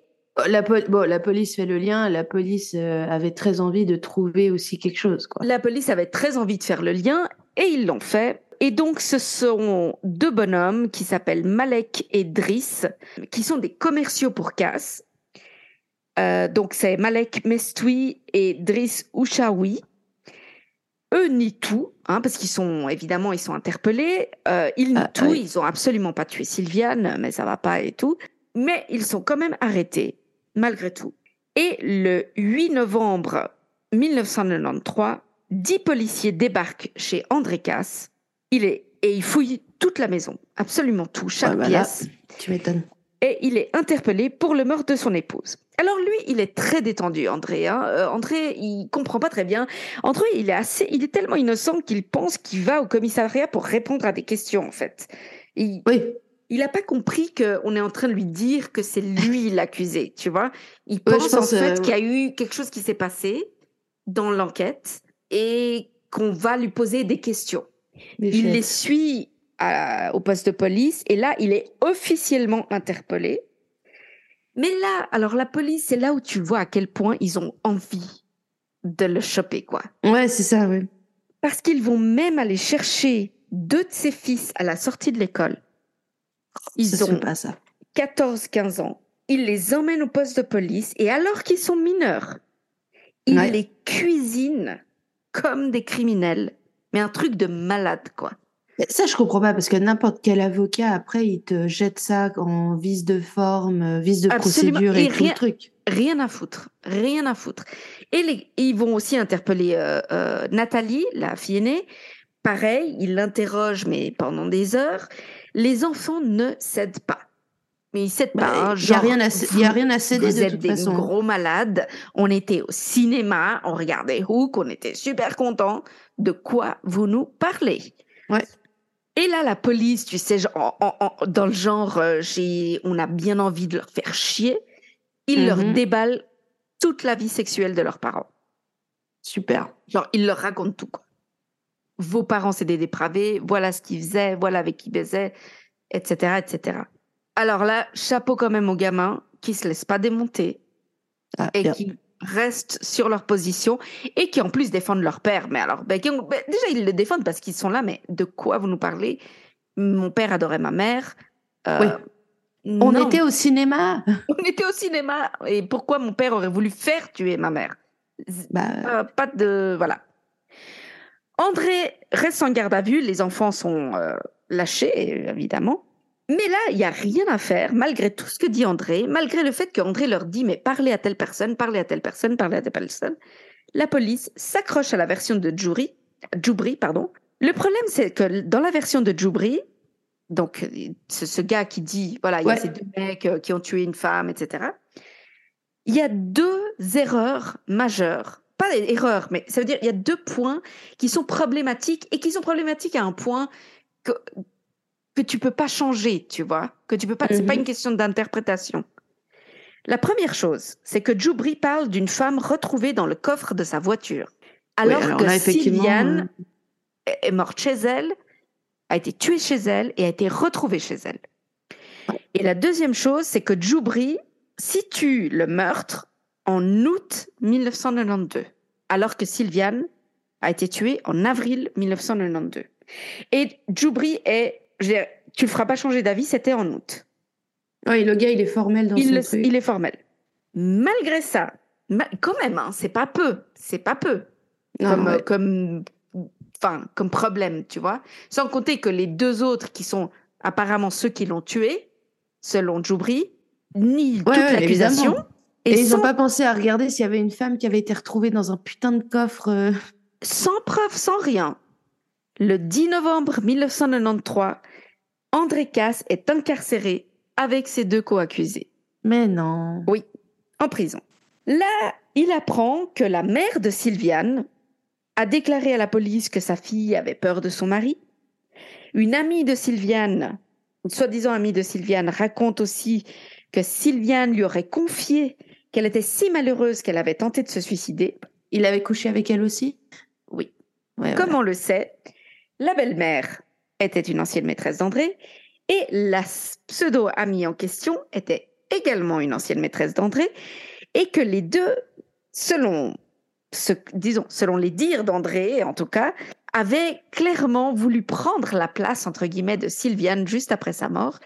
La, pol- bon, la police fait le lien. La police euh, avait très envie de trouver aussi quelque chose, quoi.
La police avait très envie de faire le lien et ils l'ont fait. Et donc, ce sont deux bonhommes qui s'appellent Malek et Driss, qui sont des commerciaux pour casse. Euh, donc, c'est Malek Mestoui et Driss Ouchaoui. Eux nient tout, hein, parce qu'ils sont évidemment ils sont interpellés. Euh, ils nient
Ah,
tout, ils ont absolument pas tué Sylviane, mais ça va pas et tout. Mais ils sont quand même arrêtés, malgré tout. Et le 8 novembre 1993, dix policiers débarquent chez André Casse. Il est et il fouille toute la maison, absolument tout, chaque pièce
Tu m'étonnes.
et il est interpellé pour le meurtre de son épouse. Alors lui, il est très détendu, André. hein. Euh, André, il comprend pas très bien. André, il est assez, il est tellement innocent qu'il pense qu'il va au commissariat pour répondre à des questions, en fait. Il,
Oui.
il a pas compris qu'on est en train de lui dire que c'est lui l'accusé, tu vois. Il pense, en fait
euh,
qu'il y a eu quelque chose qui s'est passé dans l'enquête et qu'on va lui poser des questions.
Des
Il les suit à- au poste de police et là, il est officiellement interpellé. Mais là, alors la police, c'est là où tu vois à quel point ils ont envie de le choper, quoi.
Ouais, c'est ça, oui.
Parce qu'ils vont même aller chercher deux de ses fils à la sortie de l'école. Ils
ça
ont
fait pas, ça.
14-15 ans. Ils les emmènent au poste de police et alors qu'ils sont mineurs, ils
Ouais.
les cuisinent comme des criminels. Mais un truc de malade, quoi.
Ça, je comprends pas, parce que n'importe quel avocat, après, il te jette ça en vice de forme, euh, vice de
Absolument.
procédure et,
Et
tout
rien-
le truc.
Rien à foutre, rien à foutre. Et les- ils vont aussi interpeller euh, euh, Nathalie, la fille aînée, pareil, il l'interroge, mais pendant des heures. Les enfants ne cèdent pas. Mais.
Bah, il n'y a, rien à, y a rien à céder
Vous
de
êtes
toute
des
façon.
gros malades. On était au cinéma, on regardait Hook, on était super contents. De quoi vous nous parlez?
Ouais.
Et là, la police, tu sais, genre, en- en- en- dans le genre, euh, j'ai, on a bien envie de leur faire chier, ils leur
Mhm.
déballent toute la vie sexuelle de leurs parents.
Super.
Genre, ils leur racontent tout. Quoi. Vos parents, c'est des dépravés, voilà ce qu'ils faisaient, voilà avec qui ils baisaient, etc., etc. Alors là, chapeau quand même aux gamins qui se laissent pas démonter
Ah,
et
bien.
qui restent sur leur position et qui en plus défendent leur père. Mais alors, ben, ont- ben, déjà, ils le défendent parce qu'ils sont là, mais de quoi vous nous parlez? Mon père adorait ma mère. Euh,
On
non,
était au cinéma.
on était au cinéma. Et pourquoi mon père aurait voulu faire tuer ma mère?
Bah,
pas, pas de. Voilà. André reste en garde à vue, les enfants sont euh, lâchés, évidemment. Mais là, il n'y a rien à faire, malgré tout ce que dit André, malgré le fait qu'André leur dit Mais parlez à telle personne, parlez à telle personne, parlez à telle personne. La police s'accroche à la version de Djoubri. Pardon. Le problème, c'est que dans la version de Djoubri, donc ce, ce gars qui dit Voilà, il y a ces deux mecs euh, qui ont tué une femme, etc. Il y a deux erreurs majeures. Pas erreurs, mais ça veut dire il y a deux points qui sont problématiques et qui sont problématiques à un point que, que tu peux pas changer, tu vois. Que tu peux pas. C'est pas
Mhm.
une question d'interprétation. La première chose, c'est que Djoubri parle d'une femme retrouvée dans le coffre de sa voiture. Alors,
alors
que
là,
Sylviane est- est morte chez elle, a été tuée chez elle et a été retrouvée chez elle. Et la deuxième chose, c'est que Djoubri situe le meurtre en août 1992, alors que Sylviane a été tuée en avril 1992. Et Djoubri est, je veux dire, tu le feras pas changer d'avis, c'était en août.
oui, le gars, il est formel dans
Il,
son truc.
il est formel. Malgré ça, quand même, hein, c'est pas peu, c'est pas peu
Non,
comme,
ouais.
comme, enfin, comme problème, tu vois. Sans compter que les deux autres qui sont apparemment ceux qui l'ont tué, selon Djoubri, nient toute
ouais,
l'accusation.
Et, ils
sans,
n'ont pas pensé à regarder s'il y avait une femme qui avait été retrouvée dans un putain de coffre. euh.
sans preuve, sans rien. Le 10 novembre 1993, André Casse est incarcéré avec ses deux co-accusés.
Mais non.
en prison. Là, il apprend que la mère de Sylviane a déclaré à la police que sa fille avait peur de son mari. Une amie de Sylviane, une soi-disant amie de Sylviane, raconte aussi que Sylviane lui aurait confié qu'elle était si malheureuse qu'elle avait tenté de se suicider.
Il avait couché avec elle aussi?
Oui.
Ouais,
Comme on le sait, la belle-mère était une ancienne maîtresse d'André et la pseudo-amie en question était également une ancienne maîtresse d'André et que les deux, selon, disons, selon les dires d'André en tout cas, avaient clairement voulu prendre la place entre guillemets de Sylviane juste après sa mort,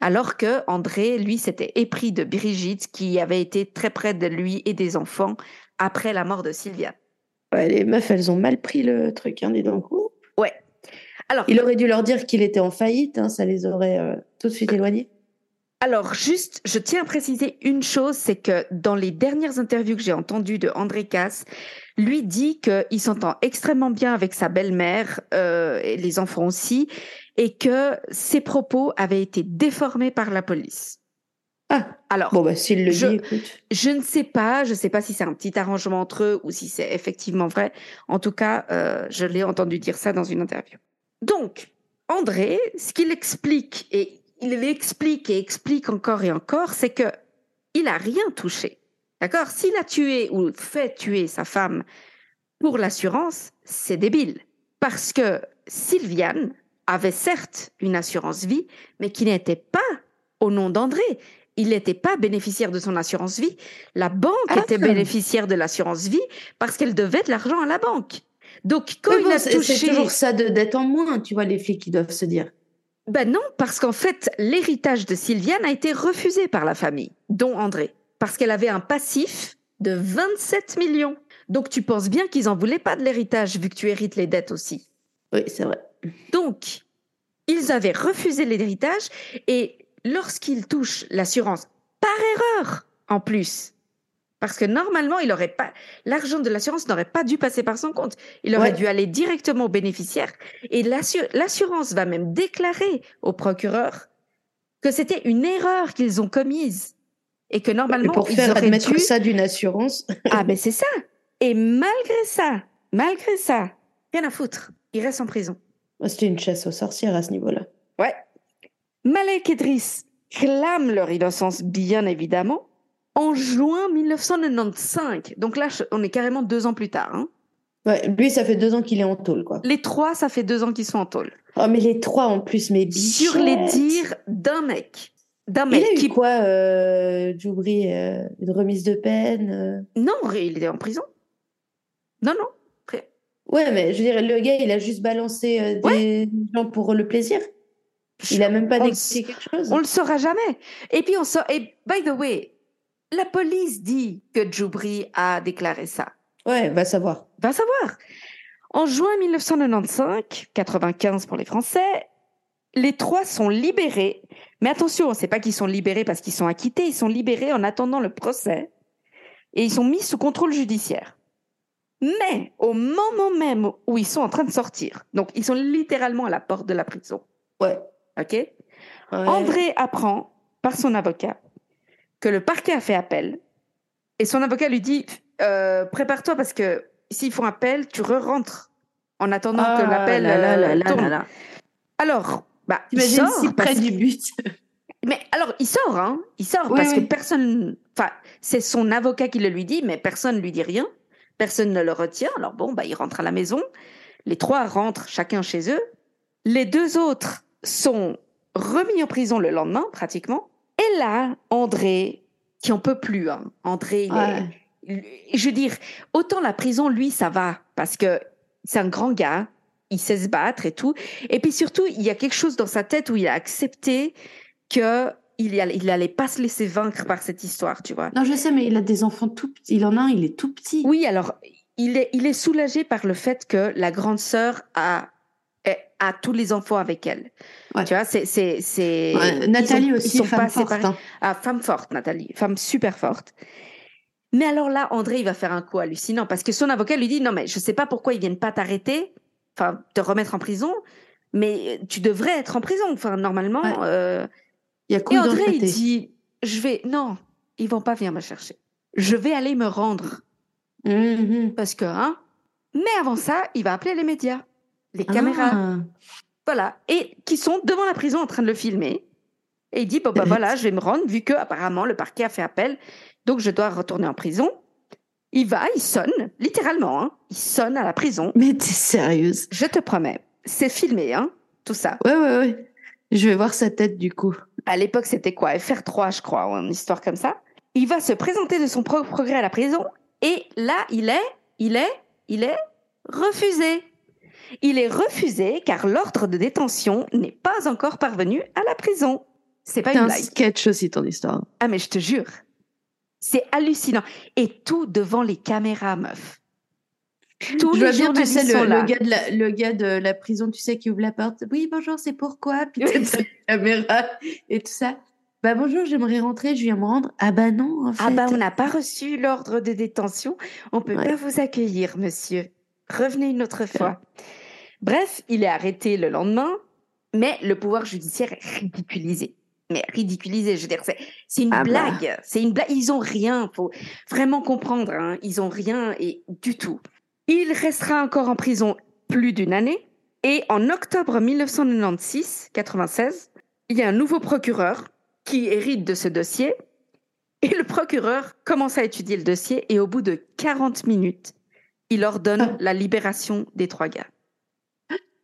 alors que André, lui, s'était épris de Brigitte qui avait été très près de lui et des enfants après la mort de Sylviane.
Ouais, les meufs, elles ont mal pris le truc, hein, dis donc.
Alors,
Il aurait dû leur dire qu'il était en faillite, hein, ça les aurait euh, tout de suite éloignés.
Alors, juste, je tiens à préciser une chose, c'est que dans les dernières interviews que j'ai entendues de André Casse, lui dit qu'il s'entend extrêmement bien avec sa belle-mère euh, et les enfants aussi, et que ses propos avaient été déformés par la police.
Ah,
Alors,
bon, bah, s'il le
Je-
dit, écoute.
je ne sais pas, je ne sais pas si c'est un petit arrangement entre eux ou si c'est effectivement vrai. En tout cas, euh, je l'ai entendu dire ça dans une interview. Donc, André, ce qu'il explique, et il l'explique et explique encore et encore, c'est que il a rien touché. D'accord? S'il a tué ou fait tuer sa femme pour l'assurance, c'est débile. Parce que Sylviane avait certes une assurance vie, mais qui n'était pas au nom d'André. Il n'était pas bénéficiaire de son assurance vie. La banque
Ah.
était bénéficiaire de l'assurance vie parce qu'elle devait de l'argent à la banque. Donc, quand
Mais
il
bon,
a touché...
c'est toujours ça de- d'être en moins, tu vois, les flics qui doivent se dire.
Ben non, parce qu'en fait, l'héritage de Sylviane a été refusé par la famille, dont André, parce qu'elle avait un passif de 27 millions. Donc tu penses bien qu'ils en voulaient pas de l'héritage vu que tu hérites les dettes aussi.
Oui, c'est vrai.
Donc, ils avaient refusé l'héritage et lorsqu'ils touchent l'assurance par erreur, en plus, Parce que normalement, il aurait pas l'argent de l'assurance n'aurait pas dû passer par son compte. Il aurait
Ouais.
dû aller directement au bénéficiaire. Et l'assu- l'assurance va même déclarer au procureur que c'était une erreur qu'ils ont commise et que
Et
normalement
pour
ils
faire
auraient
admettre
dû.
ça d'une assurance.
Ah ben c'est ça. Et malgré ça, malgré ça, rien à foutre. Il reste en prison.
C'était une chasse aux sorcières à ce niveau-là.
Ouais. Malek et Driss clament leur innocence, bien évidemment, en juin 1995. Donc là, on est carrément deux ans plus tard. hein.
Ouais, lui, ça fait deux ans qu'il est en tôle, quoi.
Les trois, ça fait deux ans qu'ils sont en tôle.
Oh, mais les trois en plus, mais
Sur les dires d'un mec. D'un
Il
mec
a eu
qui.
quoi, euh, Djoubri euh, Une remise de peine euh?
Non, il était en prison. Non, non.
Ouais, mais je veux dire, le gars, il a juste balancé euh, des gens pour le plaisir. Il a même pas
On
quelque chose.
On le saura jamais. Et puis on sort. Et by the way, la police dit que Djoubri a déclaré ça.
Ouais, va savoir.
Va savoir. En juin 1995, 95 pour les Français, les trois sont libérés. Mais attention, c'est pas qu'ils sont libérés parce qu'ils sont acquittés, ils sont libérés en attendant le procès et ils sont mis sous contrôle judiciaire. Mais au moment même où ils sont en train de sortir, donc ils sont littéralement à la porte de la prison,
Ouais.
ok?
Ouais.
André apprend par son avocat que le parquet a fait appel et son avocat lui dit euh, prépare-toi parce que s'ils font appel, tu re-rentres en attendant
Ah
que l'appel
là là
euh, tourne.
là.
Alors, bah, il
T'imagines
sort
si près du but?
Mais alors, il sort, hein Il sort
Oui,
parce que personne. Enfin, c'est son avocat qui le lui dit, mais personne ne lui dit rien. Personne ne le retient. Alors bon, bah, il rentre à la maison. Les trois rentrent chacun chez eux. Les deux autres sont remis en prison le lendemain, pratiquement. Et là, André, qui en peut plus, hein. André, il
Ouais.
est. Je veux dire, autant la prison, lui, ça va, parce que c'est un grand gars, il sait se battre et tout. Et puis surtout, il y a quelque chose dans sa tête où il a accepté que il, y allait- il allait pas se laisser vaincre par cette histoire, tu vois.
Non, je sais, mais il a des enfants tout petits. Il en a un, il est tout petit.
Oui, alors, il est, il est soulagé par le fait que la grande sœur a, a tous les enfants avec elle.
Ouais.
Tu vois, c'est... c'est, c'est
Ouais, Nathalie
sont-
aussi,
sont
femme forte. hein.
Ah, femme forte, Nathalie. Femme super forte. Mais alors là, André, il va faire un coup hallucinant parce que son avocat lui dit Non, mais je sais pas pourquoi ils viennent pas t'arrêter, enfin, te remettre en prison, mais tu devrais être en prison. Enfin, normalement.
Ouais.
euh,
Il y a
Et André, il dit Je vais. Non, ils vont pas venir me chercher. Je vais aller me rendre.
Mhm.
Parce que, hein. Mais avant ça, il va appeler les médias, les caméras.
Ah.
Voilà. Et qui sont devant la prison en train de le filmer. Et il dit, bon, bah voilà, je vais me rendre, vu que apparemment le parquet a fait appel, donc je dois retourner en prison. Il va, il sonne, littéralement, hein. Il sonne à la prison.
Mais t'es sérieuse
Je te promets. C'est filmé, hein, tout ça.
Ouais, ouais, ouais. Je vais voir sa tête du coup.
À l'époque, c'était quoi? FR3, je crois, ou une histoire comme ça. Il va se présenter de son propre progrès à la prison. Et là, il est, il est, il est refusé. Il est refusé car l'ordre de détention n'est pas encore parvenu à la prison. C'est pas
C'est
une
un
blague.
sketch aussi ton histoire.
Ah, mais je te jure. C'est hallucinant. Et tout devant les caméras, meuf. Tous
je vois bien, tu sais, le, gars de la, le gars de la prison, tu sais, qui ouvre la porte. Oui, bonjour, c'est pourquoi? Puis caméra et tout ça. Bah bonjour, j'aimerais rentrer, je viens me rendre. Ah bah non, en fait.
Ah bah on n'a pas reçu l'ordre de détention, on peut
Ouais.
pas vous accueillir, monsieur. Revenez une autre fois. Bref, il est arrêté le lendemain, mais le pouvoir judiciaire est ridiculisé. Mais ridiculisé, je veux dire, c'est une
Ah bah.
blague. C'est une blague. Ils ont rien. Faut vraiment comprendre. Hein. Ils ont rien et du tout. Il restera encore en prison plus d'une année. Et en octobre 1996, 96, il y a un nouveau procureur qui hérite de ce dossier. Et le procureur commence à étudier le dossier et au bout de 40 minutes, il ordonne
Ah.
la libération des trois gars.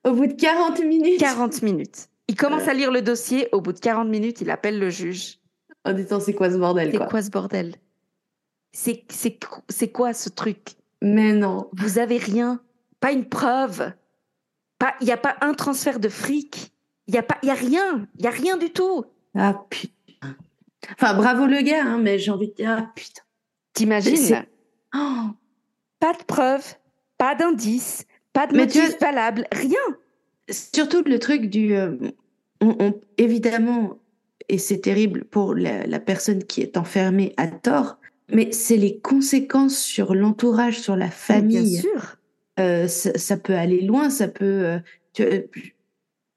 Au bout de 40 minutes.
40 minutes. Il commence à lire le dossier, au bout de 40 minutes, il appelle le juge.
En disant, c'est quoi ce bordel,
C'est
quoi.
quoi ce bordel C'est quoi ce truc
Mais non.
Vous avez rien, pas une preuve, pas il y a pas un transfert de fric, il y a pas il y a rien, il y a rien du tout.
Ah putain. Enfin, bravo le gars, hein, mais j'ai envie de dire, ah putain.
T'imagines
Oh.
Pas de preuve, pas d'indice, pas de motif valable, rien.
Surtout le truc du. euh, on- on- évidemment, et c'est terrible pour la, la personne qui est enfermée à tort, Mais c'est les conséquences sur l'entourage, sur la famille.
Bien sûr.
Euh, ça, peut aller loin, ça peut. Euh,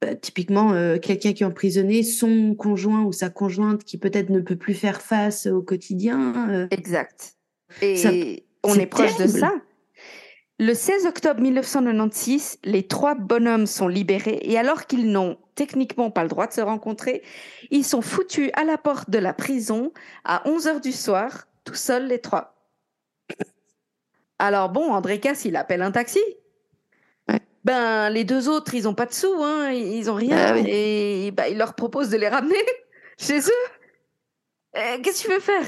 bah, typiquement, quelqu'un qui est emprisonné, son conjoint ou sa conjointe qui peut-être ne peut plus faire face au quotidien.
exact. Et on est proche de ça. Le 16 octobre 1996, les trois bonhommes sont libérés et alors qu'ils n'ont techniquement pas le droit de se rencontrer, ils sont foutus à la porte de la prison à 11 heures du soir, tout seuls les trois. Alors bon, André Casse, il appelle un taxi. Ben, les deux autres, ils ont pas de sous, hein, ils ont rien, ah et ben, il leur propose de les ramener chez eux. Euh, qu'est-ce que tu veux faire?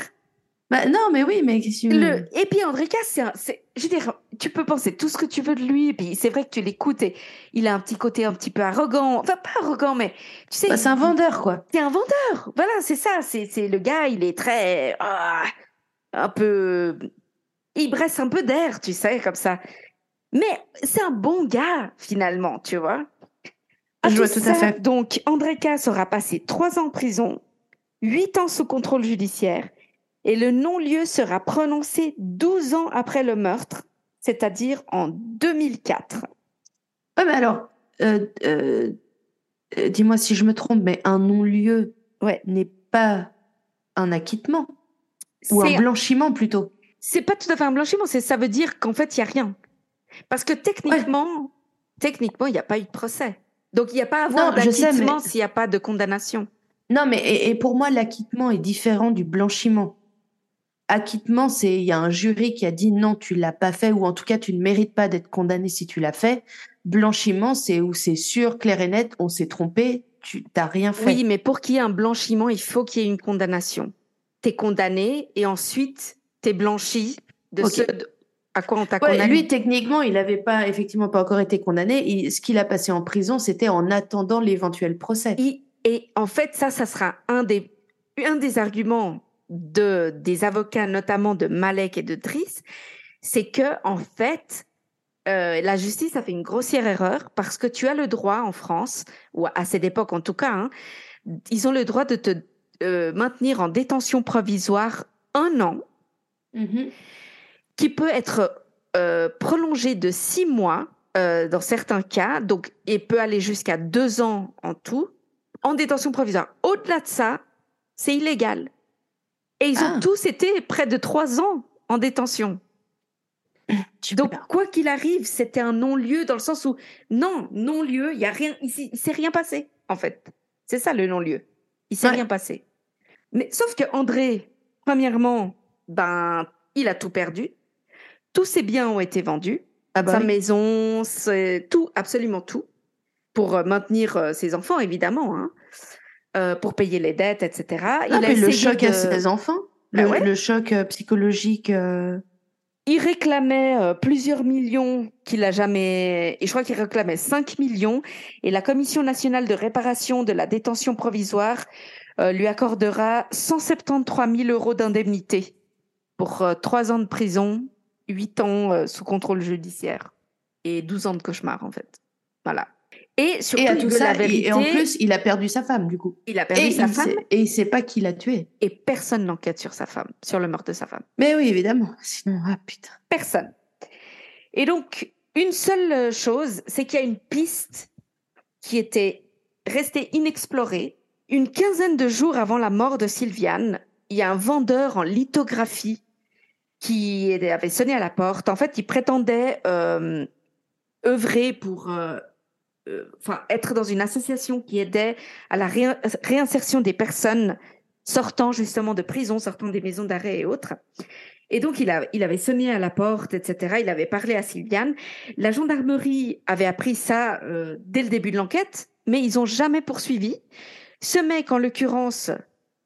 Bah, non, mais oui, mais qu'est-ce que
le... Et puis André Casse, c'est, je veux dire, tu peux penser tout ce que tu veux de lui, et puis c'est vrai que tu l'écoutes et il a un petit côté un petit peu arrogant, enfin pas arrogant, mais tu sais.
Bah, c'est un vendeur, quoi.
C'est un vendeur, voilà, c'est ça, c'est, c'est le gars, il est très. Ah, un peu. Il bresse un peu d'air, tu sais, comme ça. Mais c'est un bon gars, finalement, tu vois.
je vois tout à fait.
Donc, André Casse aura passé trois ans en prison, huit ans sous contrôle judiciaire et le non-lieu sera prononcé 12 ans après le meurtre, c'est-à-dire en 2004.
Ouais, mais alors, euh, euh, euh, dis-moi si je me trompe, mais un non-lieu
ouais.
n'est pas un acquittement ou un blanchiment plutôt.
C'est pas tout à fait un blanchiment, c'est ça veut dire qu'en fait il y a rien. Parce que techniquement, techniquement il n'y a pas eu de procès. Donc il n'y a pas à avoir d'acquittement s'il n'y a pas de condamnation.
Non, mais et pour moi l'acquittement est différent du blanchiment acquittement, c'est il y a un jury qui a dit non, tu l'as pas fait, ou en tout cas tu ne mérites pas d'être condamné si tu l'as fait. Blanchiment, c'est où c'est sûr, clair et net, on s'est trompé, tu t'as rien fait.
Oui, mais pour qu'il y ait un blanchiment, il faut qu'il y ait une condamnation. Tu es condamné et ensuite tu es blanchi de ce à quoi on t'a condamné.
Lui, techniquement, il n'avait pas effectivement pas encore été condamné. ce qu'il a passé en prison, c'était en attendant l'éventuel procès.
et en fait, ça, ça sera un des un des arguments de, des avocats, notamment de Malek et de Driss, c'est que, en fait, euh, la justice a fait une grossière erreur parce que tu as le droit en France, ou à cette époque en tout cas, hein, ils ont le droit de te euh, maintenir en détention provisoire un an, mm-hmm. qui peut être euh, prolongé de six mois dans certains cas, donc et peut aller jusqu'à deux ans en tout, en détention provisoire. Au-delà de ça, c'est illégal. Et ils ont ah. tous été près de trois ans en détention. Donc, quoi qu'il arrive, c'était un non-lieu dans le sens où, non, non-lieu, il y a rien, il, s'est rien passé, en fait. C'est ça le non-lieu. Il s'est rien passé. Mais sauf que André, premièrement, ben, il a tout perdu. Tous ses biens ont été vendus. Ah bah Sa maison, tout, absolument tout, pour euh, maintenir euh, ses enfants, évidemment. Hein. Euh, pour payer les dettes, etc.
il a le choc à ses enfants, le, ben choc euh, psychologique. Euh.
Il réclamait plusieurs millions qu'il a jamais, et je crois qu'il réclamait 5 millions, et la Commission nationale de réparation de la détention provisoire lui accordera 173 000 euros d'indemnité pour 3 ans de prison, 8 ans sous contrôle judiciaire et 12 ans de cauchemar en fait. Voilà. Et surtout,
à tout ça, et en plus, il a perdu sa femme, du coup.
Il a perdu sa femme.
et il sait pas qui l'a tué.
Et personne n'enquête sur sa femme, sur le meurtre de sa femme.
Mais oui, évidemment. Sinon, ah putain.
Personne. Et donc, une seule chose, c'est qu'il y a une piste qui était restée inexplorée. Une quinzaine de jours avant la mort de Sylviane, il y a un vendeur en lithographie qui avait sonné à la porte. En fait, il prétendait euh, œuvrer pour euh, enfin, être dans une association qui aidait à la réinsertion des personnes sortant justement de prison, sortant des maisons d'arrêt et autres. Et donc, il avait sonné à la porte, etc. Il avait parlé à Sylviane. La gendarmerie avait appris ça euh, dès le début de l'enquête, mais ils n'ont jamais poursuivi. Ce mec, en l'occurrence,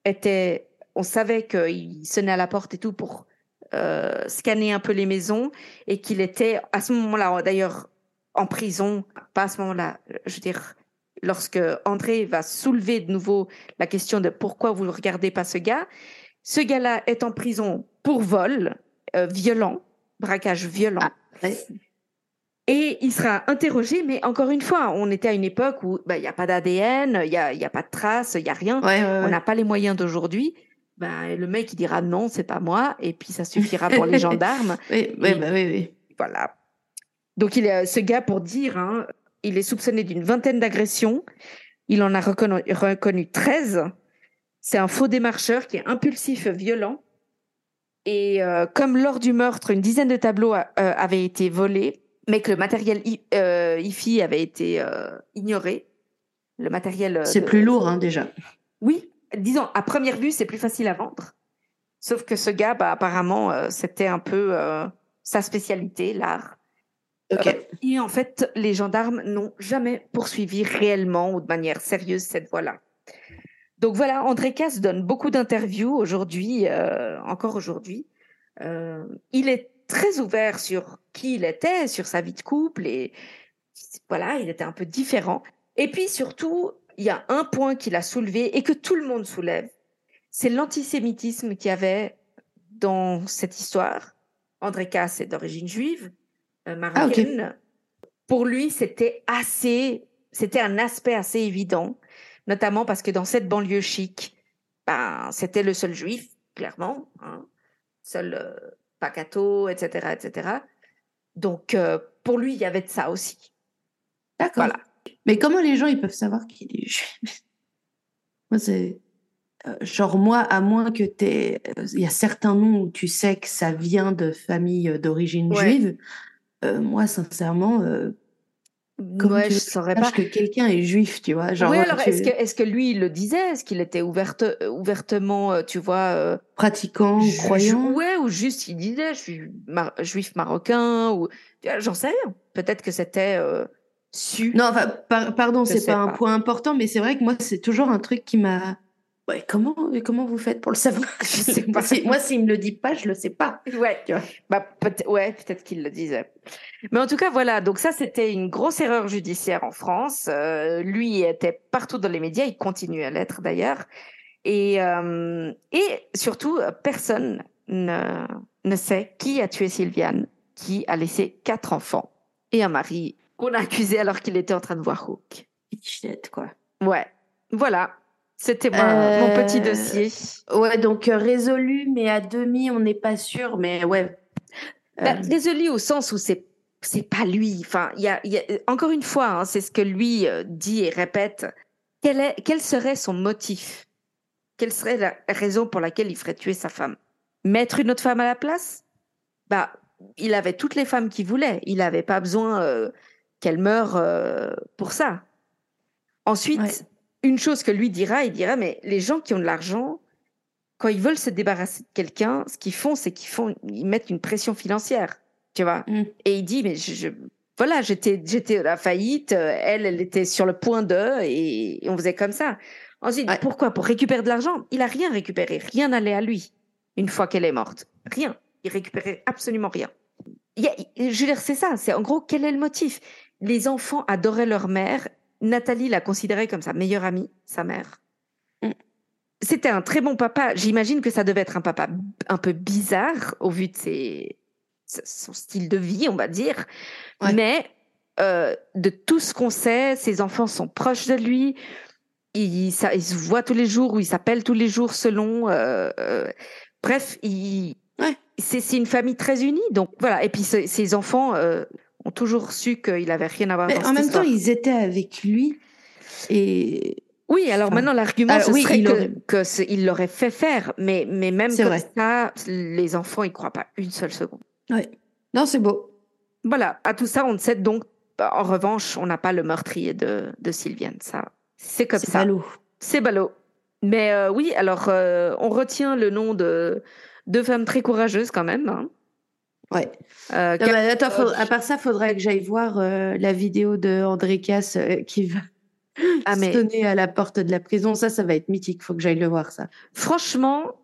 était, on savait qu'il sonnait à la porte et tout pour euh, scanner un peu les maisons et qu'il était, à ce moment-là, d'ailleurs, en prison, pas à ce moment-là. Je veux dire, lorsque André va soulever de nouveau la question de pourquoi vous ne regardez pas ce gars, ce gars-là est en prison pour vol euh, violent, braquage violent. Ah, Et il sera interrogé, mais encore une fois, on était à une époque où bah, il n'y a pas d'ADN, il n'y a, y a pas de traces, il n'y a rien. on n'a pas les moyens d'aujourd'hui. ben, le mec il dira non, c'est pas moi, et puis ça suffira pour les gendarmes.
Oui, oui, bah oui, oui.
Voilà. Donc il est ce gars pour dire, hein, il est soupçonné d'une vingtaine d'agressions. Il en a reconnu, reconnu 13. C'est un faux démarcheur qui est impulsif, violent. Et euh, comme lors du meurtre, une dizaine de tableaux euh, avaient été volés, mais que le matériel euh, IFI avait été ignoré. Le matériel.
C'est plus lourd, hein, déjà.
Oui, disons, à première vue, c'est plus facile à vendre. Sauf que ce gars, bah, apparemment, c'était un peu sa spécialité, l'art.
Ok.
et en fait, les gendarmes n'ont jamais poursuivi réellement ou de manière sérieuse cette voie-là. Donc voilà, André Casse donne beaucoup d'interviews aujourd'hui, encore aujourd'hui. il est très ouvert sur qui il était, sur sa vie de couple et voilà, il était un peu différent. Et puis surtout, il y a un point qu'il a soulevé et que tout le monde soulève, c'est l'antisémitisme qu'il y avait dans cette histoire. André Casse est d'origine juive, euh, ah, marocaine. Pour lui, c'était assez, c'était un aspect assez évident, notamment parce que dans cette banlieue chic, ben, c'était le seul juif, clairement, hein, seul euh, Pacato, etc., etc. Donc, euh, pour lui, il y avait de ça aussi.
D'accord. Voilà. Mais comment les gens, ils peuvent savoir qu'il est juif? Moi, c'est... Genre, moi, à moins que tu Il y a certains noms où tu sais que ça vient de familles d'origine juive. Moi, sincèrement,
Comment je saurais pas
que quelqu'un est juif, tu vois.
Genre, oui, alors est-ce que, est que lui il le disait? Est-ce qu'il était ouverte, ouvertement, euh, tu vois, euh,
pratiquant ou croyant?
Ouais, ou juste il disait je suis juif marocain ou j'en sais rien. Peut-être que c'était euh, su.
Non, enfin, pardon, c'est pas, pas un point important, mais c'est vrai que moi c'est toujours un truc qui m'a Ouais, comment, comment vous faites pour le savoir? Je sais pas. Moi, s'il me le dit pas, je le sais pas.
Ouais, bah, peut ouais, peut-être qu'il le disait. Mais en tout cas, voilà. Donc ça, c'était une grosse erreur judiciaire en France. Euh, lui était partout dans les médias. Il continue à l'être d'ailleurs. Et, euh, et surtout, personne ne, ne sait qui a tué Sylviane, qui a laissé quatre enfants et un mari qu'on a accusé alors qu'il était en train de voir Hook.
quoi.
Ouais. Voilà. C'était mon petit euh, dossier.
Ouais, donc euh, résolu, mais à demi, on n'est pas sûr. Mais ouais.
Bah, euh. résolu au sens où c'est c'est pas lui. Enfin, il y a, encore une fois, hein, c'est ce que lui dit et répète. Quel, est, quel serait son motif? Quelle serait la raison pour laquelle il ferait tuer sa femme? Mettre une autre femme à la place? Bah, il avait toutes les femmes qu'il voulait. Il n'avait pas besoin qu'elle meure pour ça. Ensuite, une chose que lui dira, il dira, mais les gens qui ont de l'argent, quand ils veulent se débarrasser de quelqu'un, ce qu'ils font, c'est qu'ils font, ils mettent une pression financière, tu vois. Mm. Et il dit, mais je, voilà, j'étais, j'étais à la faillite, elle, elle était sur le point de, et, on faisait comme ça. Ensuite, pourquoi? Pour récupérer de l'argent? Il a rien récupéré, rien n'allait à lui une fois qu'elle est morte, rien. Il récupérait absolument rien. je veux dire, c'est ça. C'est en gros, quel est le motif? Les enfants adoraient leur mère Nathalie l'a considéré comme sa meilleure amie, sa mère. Mm. C'était un très bon papa. J'imagine que ça devait être un papa un peu bizarre au vu de ses, son style de vie, on va dire. Mais euh, de tout ce qu'on sait, ses enfants sont proches de lui. Ils, ça, se voient tous les jours ou ils s'appellent tous les jours selon. Euh, euh, bref, il, c'est une famille très unie. Donc voilà. Et puis ses enfants ont toujours su qu'il avait rien à voir
Mais en même temps, ils étaient avec lui et.
Oui, alors maintenant l'argument ce serait que, il l'aurait fait faire, mais mais même comme ça, les enfants ils croient pas une seule seconde.
Oui. Non, c'est beau.
Voilà, à tout ça, on ne sait donc. En revanche, on n'a pas le meurtrier de, de Sylviane. Ça, c'est comme ça.
C'est ballot.
C'est ballot. Mais euh, oui, alors euh, on retient le nom de deux femmes très courageuses quand même. Hein.
Ouais. Euh, attends, à part ça, faudrait que j'aille voir euh, la vidéo de André Casse euh, qui va ah, mais... sonner à la porte de la prison. Ça, ça va être mythique. Faut que j'aille le voir, ça.
Franchement,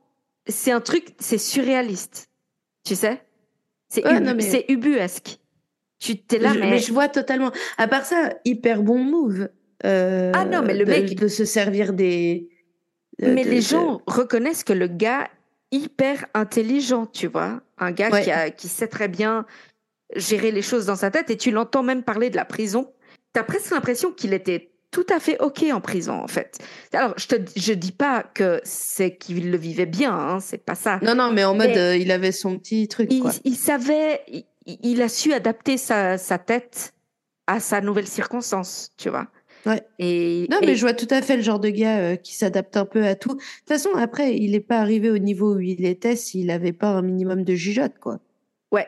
c'est un truc, c'est surréaliste. Tu sais? C'est c'est ubuesque. Tu t'es là,
mais... je vois totalement. À part ça, hyper bon move. ah non, mais le de, mec de se servir des.
mais les gens reconnaissent que le gars hyper intelligent, tu vois. Un gars qui, a, qui sait très bien gérer les choses dans sa tête et tu l'entends même parler de la prison. Tu as presque l'impression qu'il était tout à fait OK en prison, en fait. Alors, je te je dis pas que c'est qu'il le vivait bien, hein, c'est pas ça.
Non, non, mais en mode, euh, il avait son petit truc.
Il,
quoi.
il savait, il, il, a su adapter sa, sa tête à sa nouvelle circonstance, tu vois.
Ouais.
Et,
Non,
et-
mais je vois tout à fait le genre de gars euh, qui s'adapte un peu à tout. De toute façon, après, il n'est pas arrivé au niveau où il était s'il n'avait pas un minimum de jugeote, quoi.
Ouais,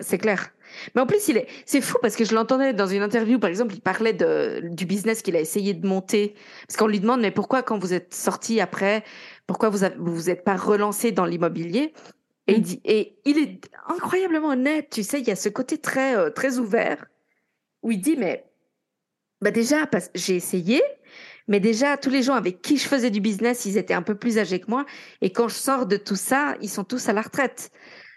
c'est clair. Mais en plus, il est, c'est fou parce que je l'entendais dans une interview, par exemple, il parlait de, du business qu'il a essayé de monter. Parce qu'on lui demande, mais pourquoi, quand vous êtes sorti après, pourquoi vous avez, vous vous êtes pas relancé dans l'immobilier? Et il
Mm.
dit, et il est incroyablement honnête, tu sais, il y a ce côté très, euh, très ouvert où il dit, mais, bah déjà, parce j'ai essayé, mais déjà, tous les gens avec qui je faisais du business, ils étaient un peu plus âgés que moi. Et quand je sors de tout ça, ils sont tous à la retraite.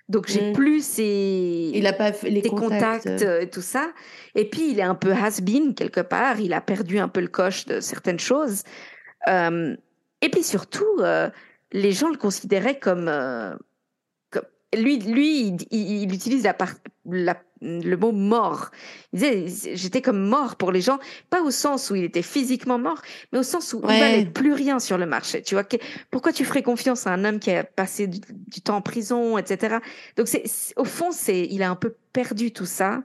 Donc, j'ai
Mm.
plus
Il pas les
des
contacts.
contacts, euh, et tout ça. Et puis, il est un peu has-been quelque part. Il a perdu un peu le coche de certaines choses. Euh, et puis surtout, euh, les gens le considéraient comme, euh, comme lui. Lui, il, il- il utilise la par- la- le mot mort. Il disait j'étais comme mort pour les gens, pas au sens où il était physiquement mort, mais au sens où il
Ouais.
valait plus rien sur le marché. Tu vois, que- pourquoi tu ferais confiance à un homme qui a passé du, du temps en prison, etc. Donc, c'est, au fond, c'est, il a un peu perdu tout ça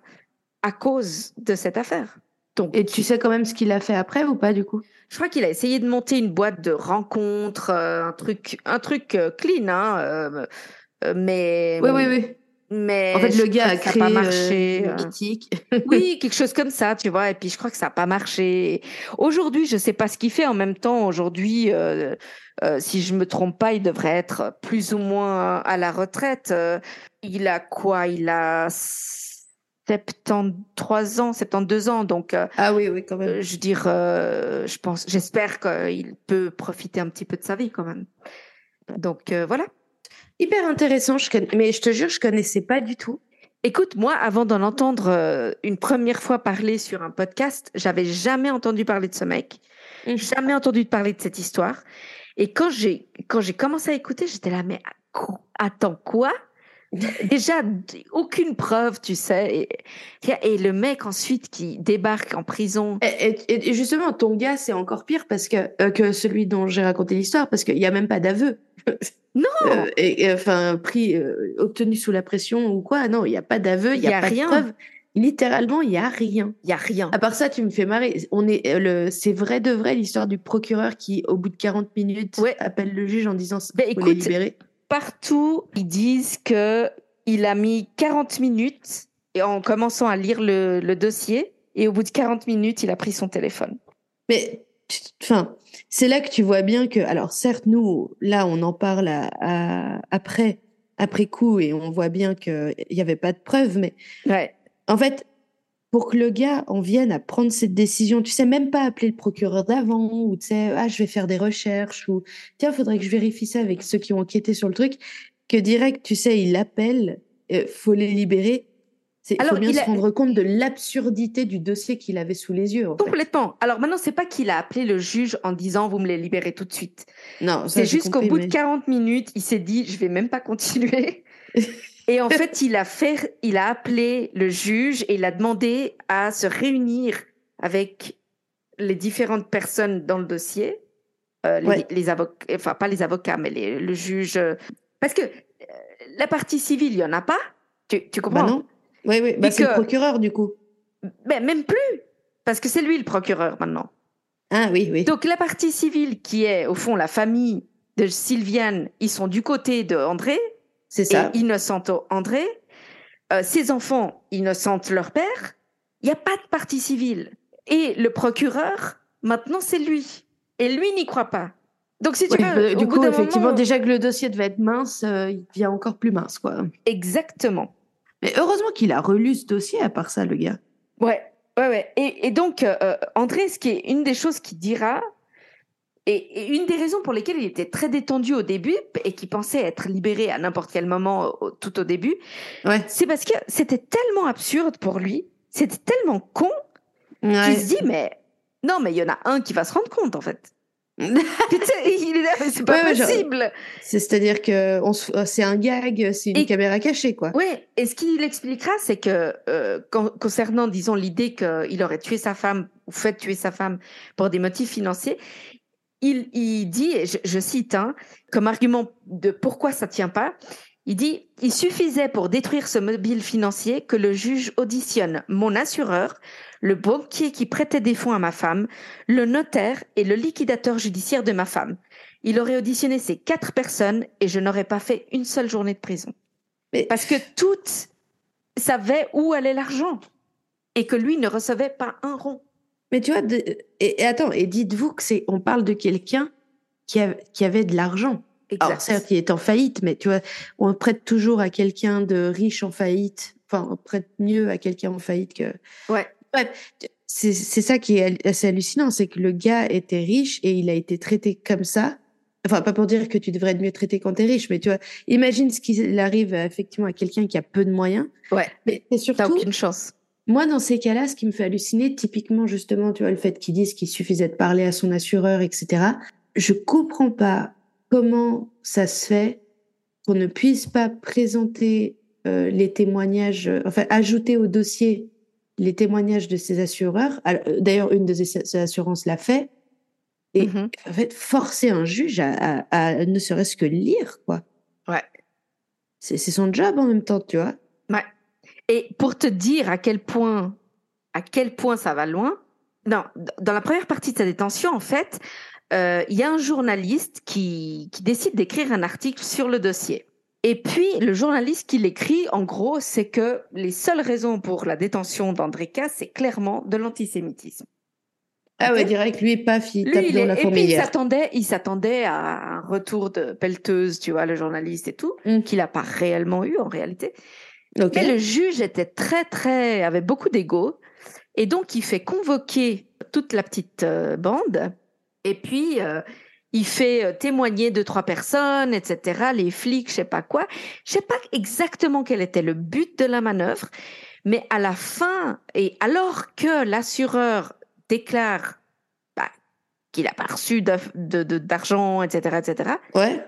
à cause de cette affaire. Donc,
Et tu sais quand même ce qu'il a fait après ou pas, du coup?
Je crois qu'il a essayé de monter une boîte de rencontres, euh, un truc, un truc euh, clean, hein, euh, mais,
Oui, oui, oui.
Mais
En fait, le gars a créé
pas
euh,
marché.
le
euh.
mythique.
Oui, quelque chose comme ça, tu vois. Et puis je crois que ça n'a pas marché. Aujourd'hui, je sais pas ce qu'il fait. En même temps, aujourd'hui, euh, euh, si je me trompe pas, il devrait être plus ou moins à la retraite. Il a quoi? Il a 73 ans, 72 ans. Donc,
Ah oui, oui, quand même.
je veux dire, je pense, j'espère qu'il peut profiter un petit peu de sa vie quand même. Donc voilà.
Hyper intéressant, je connais... mais je te jure, je connaissais pas du tout.
Écoute, moi, avant d'en entendre euh, une première fois parler sur un podcast, j'avais jamais entendu parler de ce mec,
Mhm.
jamais entendu parler de cette histoire. Et quand j'ai quand j'ai commencé à écouter, j'étais là, mais attends quoi? Déjà, aucune preuve, tu sais. Et, et le mec ensuite qui débarque en prison.
Et, et- et justement, ton gars, c'est encore pire parce que, euh, que celui dont j'ai raconté l'histoire, parce qu'il n'y a même pas d'aveu.
Non,
Euh, et, et, enfin, pris, euh, obtenu sous la pression ou quoi. Non, il n'y a pas d'aveu, il n'y
Y
a,
a
pas
rien.
de preuve. Littéralement, il n'y a rien.
il y a rien.
À part ça, tu me fais marrer. On est, euh, le, c'est vrai de vrai l'histoire du procureur qui, au bout de 40 minutes,
Ouais.
appelle le juge en disant les
écoute,
libérer.
partout, ils disent que il a mis 40 minutes et en commençant à lire le, le dossier. Et au bout de 40 minutes, il a pris son téléphone.
Mais, enfin, c'est là que tu vois bien que, alors certes, nous, là, on en parle à- à- après, après coup, et on voit bien qu'il n'y avait pas de preuves, mais
Ouais.
en fait, pour que le gars en vienne à prendre cette décision, tu sais même pas appeler le procureur d'avant, ou tu sais, ah, je vais faire des recherches, ou tiens, faudrait que je vérifie ça avec ceux qui ont enquêté sur le truc, que direct, tu sais, il appelle, euh, faut les libérer. Il faut bien
il
se
a-
rendre compte de l'absurdité du dossier qu'il avait sous les yeux. en fait.
Complètement. Alors maintenant, c'est pas qu'il a appelé le juge en disant vous me les libérez tout de suite.
Non,
C'est juste qu'au bout
mais-
de 40 minutes, il s'est dit je vais même pas continuer. Et en fait, il a fait, il a appelé le juge et il a demandé à se réunir avec les différentes personnes dans le dossier, euh, les,
Ouais.
les avocats, enfin pas les avocats, mais les- le juge, parce que euh, la partie civile, il y en a pas. Tu, tu comprends?
Bah non. Oui, oui. Bah, c'est le procureur, du coup.
Ben, même plus, parce que c'est lui le procureur maintenant.
Ah oui, oui.
Donc la partie civile, qui est au fond la famille de Sylviane, ils sont du côté de André
c'est ça.
et innocente André. Euh, ses enfants innocentent leur père. Il n'y a pas de partie civile. Et le procureur, maintenant, c'est lui. Et lui n'y croit pas. Donc si tu
Ouais,
veux,
bah, du coup, effectivement,
moment-
déjà que le dossier devait être mince, euh, il devient encore plus mince, quoi.
exactement.
Mais heureusement qu'il a relu ce dossier, à part ça, le gars.
Ouais, ouais, ouais. Et, et donc, euh, André, ce qui est une des choses qu'il dira, et, et une des raisons pour lesquelles il était très détendu au début et qui pensait être libéré à n'importe quel moment au- tout au début,
Ouais.
c'est parce que c'était tellement absurde pour lui, c'était tellement con
Ouais.
qu'il se dit, mais non, mais il y en a un qui va se rendre compte, en fait. c'est pas possible.
C'est-à-dire que c'est un gag, c'est une caméra cachée, quoi.
Oui, et ce qu'il expliquera, c'est que euh, concernant, disons, l'idée qu'il aurait tué sa femme ou fait tuer sa femme pour des motifs financiers, il, il dit, et je, cite, hein, comme argument de pourquoi ça tient pas, il dit Il suffisait pour détruire ce mobile financier que le juge auditionne mon assureur, le banquier qui prêtait des fonds à ma femme, le notaire et le liquidateur judiciaire de ma femme. Il aurait auditionné ces quatre personnes et je n'aurais pas fait une seule journée de prison. Mais... Parce que toutes savaient où allait l'argent et que lui ne recevait pas un rond.
Mais tu vois, et, attends, et dites-vous que c'est, on parle de quelqu'un qui, qui avait de l'argent. Alors, certes, il est en faillite, mais tu vois, on prête toujours à quelqu'un de riche en faillite. Enfin, on prête mieux à quelqu'un en faillite que.
Ouais.
Bref, c'est ça qui est assez hallucinant, c'est que le gars était riche et il a été traité comme ça. Enfin, pas pour dire que tu devrais être mieux traité quand tu es riche, mais tu vois, imagine ce qui arrive effectivement à quelqu'un qui a peu de moyens.
Ouais.
Mais surtout.
aucune chance.
Moi, dans ces cas-là, ce qui me fait halluciner, typiquement, justement, tu vois, le fait qu'ils disent qu'il suffisait de parler à son assureur, etc. Je comprends pas comment ça se fait qu'on ne puisse pas présenter euh, les témoignages, euh, enfin, ajouter au dossier les témoignages de ces assureurs. Euh, d'ailleurs, une de ces assurances l'a fait. Et mm-hmm. en fait, forcer un juge à, ne serait-ce que lire, quoi.
Ouais.
C'est son job en même temps, tu vois.
Ouais. Et pour te dire à quel point, à quel point ça va loin, non, dans la première partie de sa détention, en fait, euh, il y a un journaliste qui, qui décide d'écrire un article sur le dossier. Et puis, le journaliste qui l'écrit, en gros, c'est que les seules raisons pour la détention d'Andreka, c'est clairement de l'antisémitisme.
Ah ouais, direct, lui, paf, il tape dans la
Et puis, il s'attendait, il s'attendait à un retour de pelleteuse, tu vois, le journaliste et tout, mmh. qu'il n'a pas réellement eu en réalité. Mais le juge était très, très, avait beaucoup d'ego. Et donc, il fait convoquer toute la petite euh, bande. Et puis, euh, il fait euh, témoigner deux, trois personnes, etc. Les flics, je sais pas quoi. Je sais pas exactement quel était le but de la manœuvre. Mais à la fin, et alors que l'assureur déclare bah, qu'il n'a pas reçu d'argent, etc., etc.
Ouais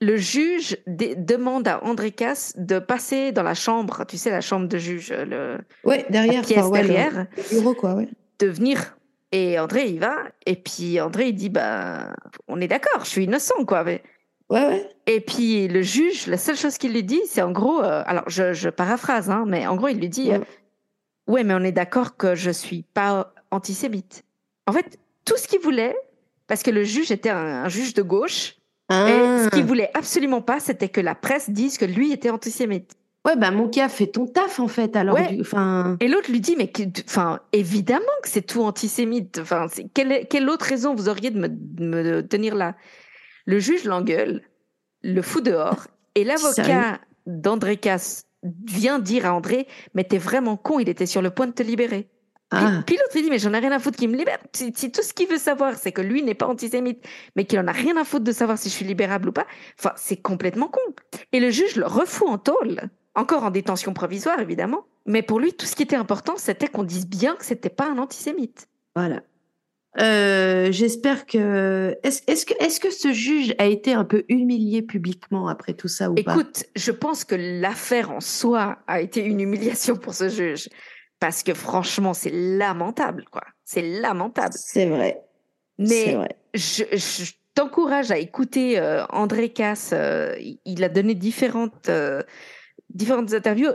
le juge demande à André Casse de passer dans la chambre, tu sais, la chambre de juge, le,
ouais, derrière,
la pièce derrière,
bureau, quoi, ouais.
de venir. Et André, il va, et puis André, il dit, bah, on est d'accord, je suis innocent, quoi.
Mais... Ouais, ouais.
Et puis le juge, la seule chose qu'il lui dit, c'est en gros, euh, alors je, je, paraphrase, hein, mais en gros, il lui dit, ouais. ouais, mais on est d'accord que je suis pas antisémite. En fait, tout ce qu'il voulait, parce que le juge était un juge de gauche, et ce qu'il ah. voulait absolument pas, c'était que la presse dise que lui était antisémite.
Ouais, bah mon cas fait ton taf en fait. Alors.
Et l'autre lui dit, mais enfin, évidemment que c'est tout antisémite. Enfin, quelle, quelle autre raison vous auriez de me, me tenir là? Le juge l'engueule, le fout dehors, et l'avocat d'André Casse vient dire à André, mais t'es vraiment con, il était sur le point de te libérer. Ah. Puis, l'autre, il dit, mais j'en ai rien à foutre qu'il me libère. Si, tout ce qu'il veut savoir, c'est que lui n'est pas antisémite, mais qu'il en a rien à foutre de savoir si je suis libérable ou pas, enfin, c'est complètement con. Et le juge le refout en tôle, encore en détention provisoire, évidemment. Mais pour lui, tout ce qui était important, c'était qu'on dise bien que c'était pas un antisémite.
Voilà. Euh, j'espère que est-ce que est-ce que ce juge a été un peu humilié publiquement après tout ça ou
pas? Écoute, je pense que l'affaire en soi a été une humiliation pour ce juge parce que franchement, c'est lamentable, quoi. C'est lamentable.
C'est vrai.
Mais je, t'encourage à écouter euh, André Casse. Euh, il a donné différentes, différentes interviews.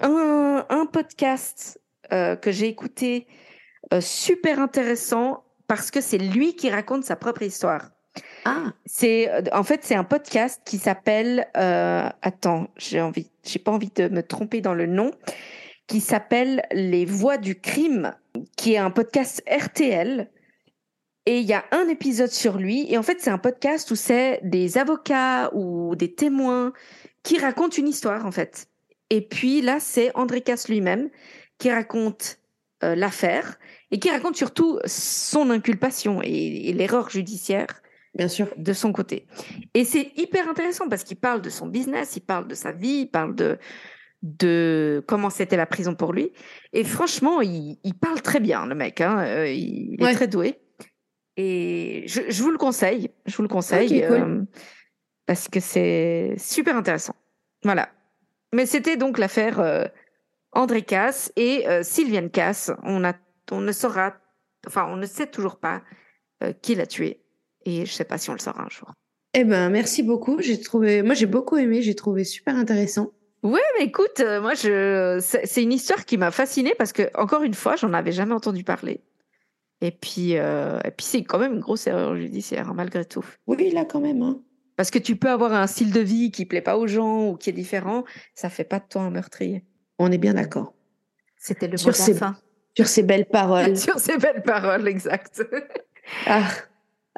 Un, un, podcast que j'ai écouté super intéressant parce que c'est lui qui raconte sa propre histoire.
Ah.
C'est en fait c'est un podcast qui s'appelle attends j'ai envie j'ai pas envie de me tromper dans le nom qui s'appelle Les Voix du crime, qui est un podcast RTL. Et il y a un épisode sur lui. Et en fait, c'est un podcast où c'est des avocats ou des témoins qui racontent une histoire, en fait. Et puis là, c'est André Casse lui-même qui raconte euh, l'affaire et qui raconte surtout son inculpation et, et l'erreur judiciaire
Bien sûr.
de son côté. Et c'est hyper intéressant parce qu'il parle de son business, il parle de sa vie, il parle de, de comment c'était la prison pour lui. Et franchement, il, parle très bien, le mec. Hein. Euh, il, est très doué. Et je, je, vous le conseille. Je vous le conseille. Euh, parce que c'est super intéressant. Voilà. Mais c'était donc l'affaire euh, André Casse et euh, Sylviane Casse. On, a, on ne saura, enfin, on ne sait toujours pas qui l'a tué. Et je ne sais pas si on le saura un jour.
Eh ben, merci beaucoup. J'ai trouvé, moi, j'ai beaucoup aimé. J'ai trouvé super intéressant.
Ouais, mais écoute, moi, je, c'est une histoire qui m'a fascinée parce que, encore une fois, j'en avais jamais entendu parler. Et puis, euh, et puis c'est quand même une grosse erreur judiciaire, hein, malgré tout.
Oui, là, quand même. Hein.
Parce que tu peux avoir un style de vie qui plaît pas aux gens ou qui est différent, ça fait pas de toi un meurtrier.
On est bien d'accord.
C'était le mot de ces, fin.
Sur ces belles paroles.
sur ces belles paroles, exact. ah.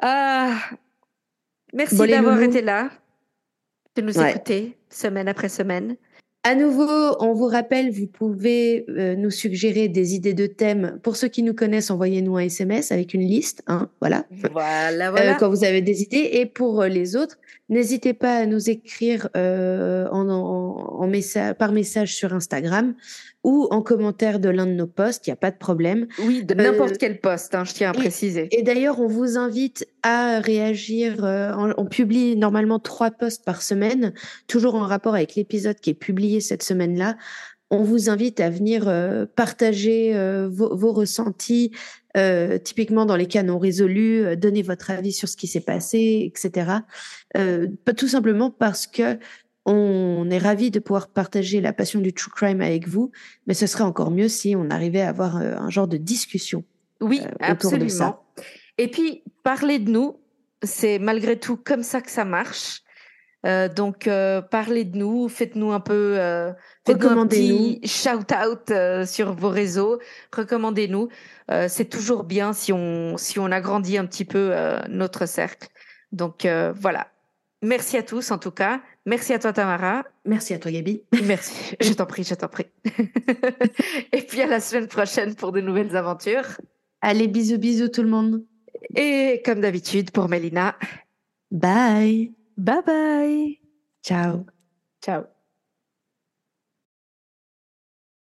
ah. Merci d'avoir été là, de nous écouter semaine après semaine.
À nouveau, on vous rappelle, vous pouvez euh, nous suggérer des idées de thèmes. Pour ceux qui nous connaissent, envoyez-nous un SMS avec une liste. Hein, voilà.
Voilà, voilà.
Euh, quand vous avez des idées. Et pour euh, les autres, n'hésitez pas à nous écrire en, en, message, par message sur Instagram ou en commentaire de l'un de nos posts, il n'y a pas de problème.
Oui, de n'importe quel post, hein, je tiens à préciser.
Et d'ailleurs, on vous invite à réagir. on, publie normalement trois posts par semaine, toujours en rapport avec l'épisode qui est publié cette semaine-là. On vous invite à venir partager vos, ressentis, euh, typiquement dans les cas non résolus, donner votre avis sur ce qui s'est passé, etc. Euh, tout simplement parce que on est ravi de pouvoir partager la passion du true crime avec vous, mais ce serait encore mieux si on arrivait à avoir euh, un genre de discussion.
Oui, euh, absolument. Et puis, parler de nous, c'est malgré tout comme ça que ça marche. Euh, donc, parlez de nous, faites-nous un peu, faites-nous un petit shout-out sur vos réseaux, recommandez-nous. c'est toujours bien si on, si on agrandit un petit peu notre cercle. Donc, voilà. Merci à tous en tout cas. Merci à toi, Tamara.
Merci à toi, Gabi.
Merci. Je t'en prie, je t'en prie. Et puis à la semaine prochaine pour de nouvelles aventures.
Allez, bisous, bisous tout le monde.
Et comme d'habitude, pour Mélina.
Bye.
Bye bye.
Ciao.
Ciao.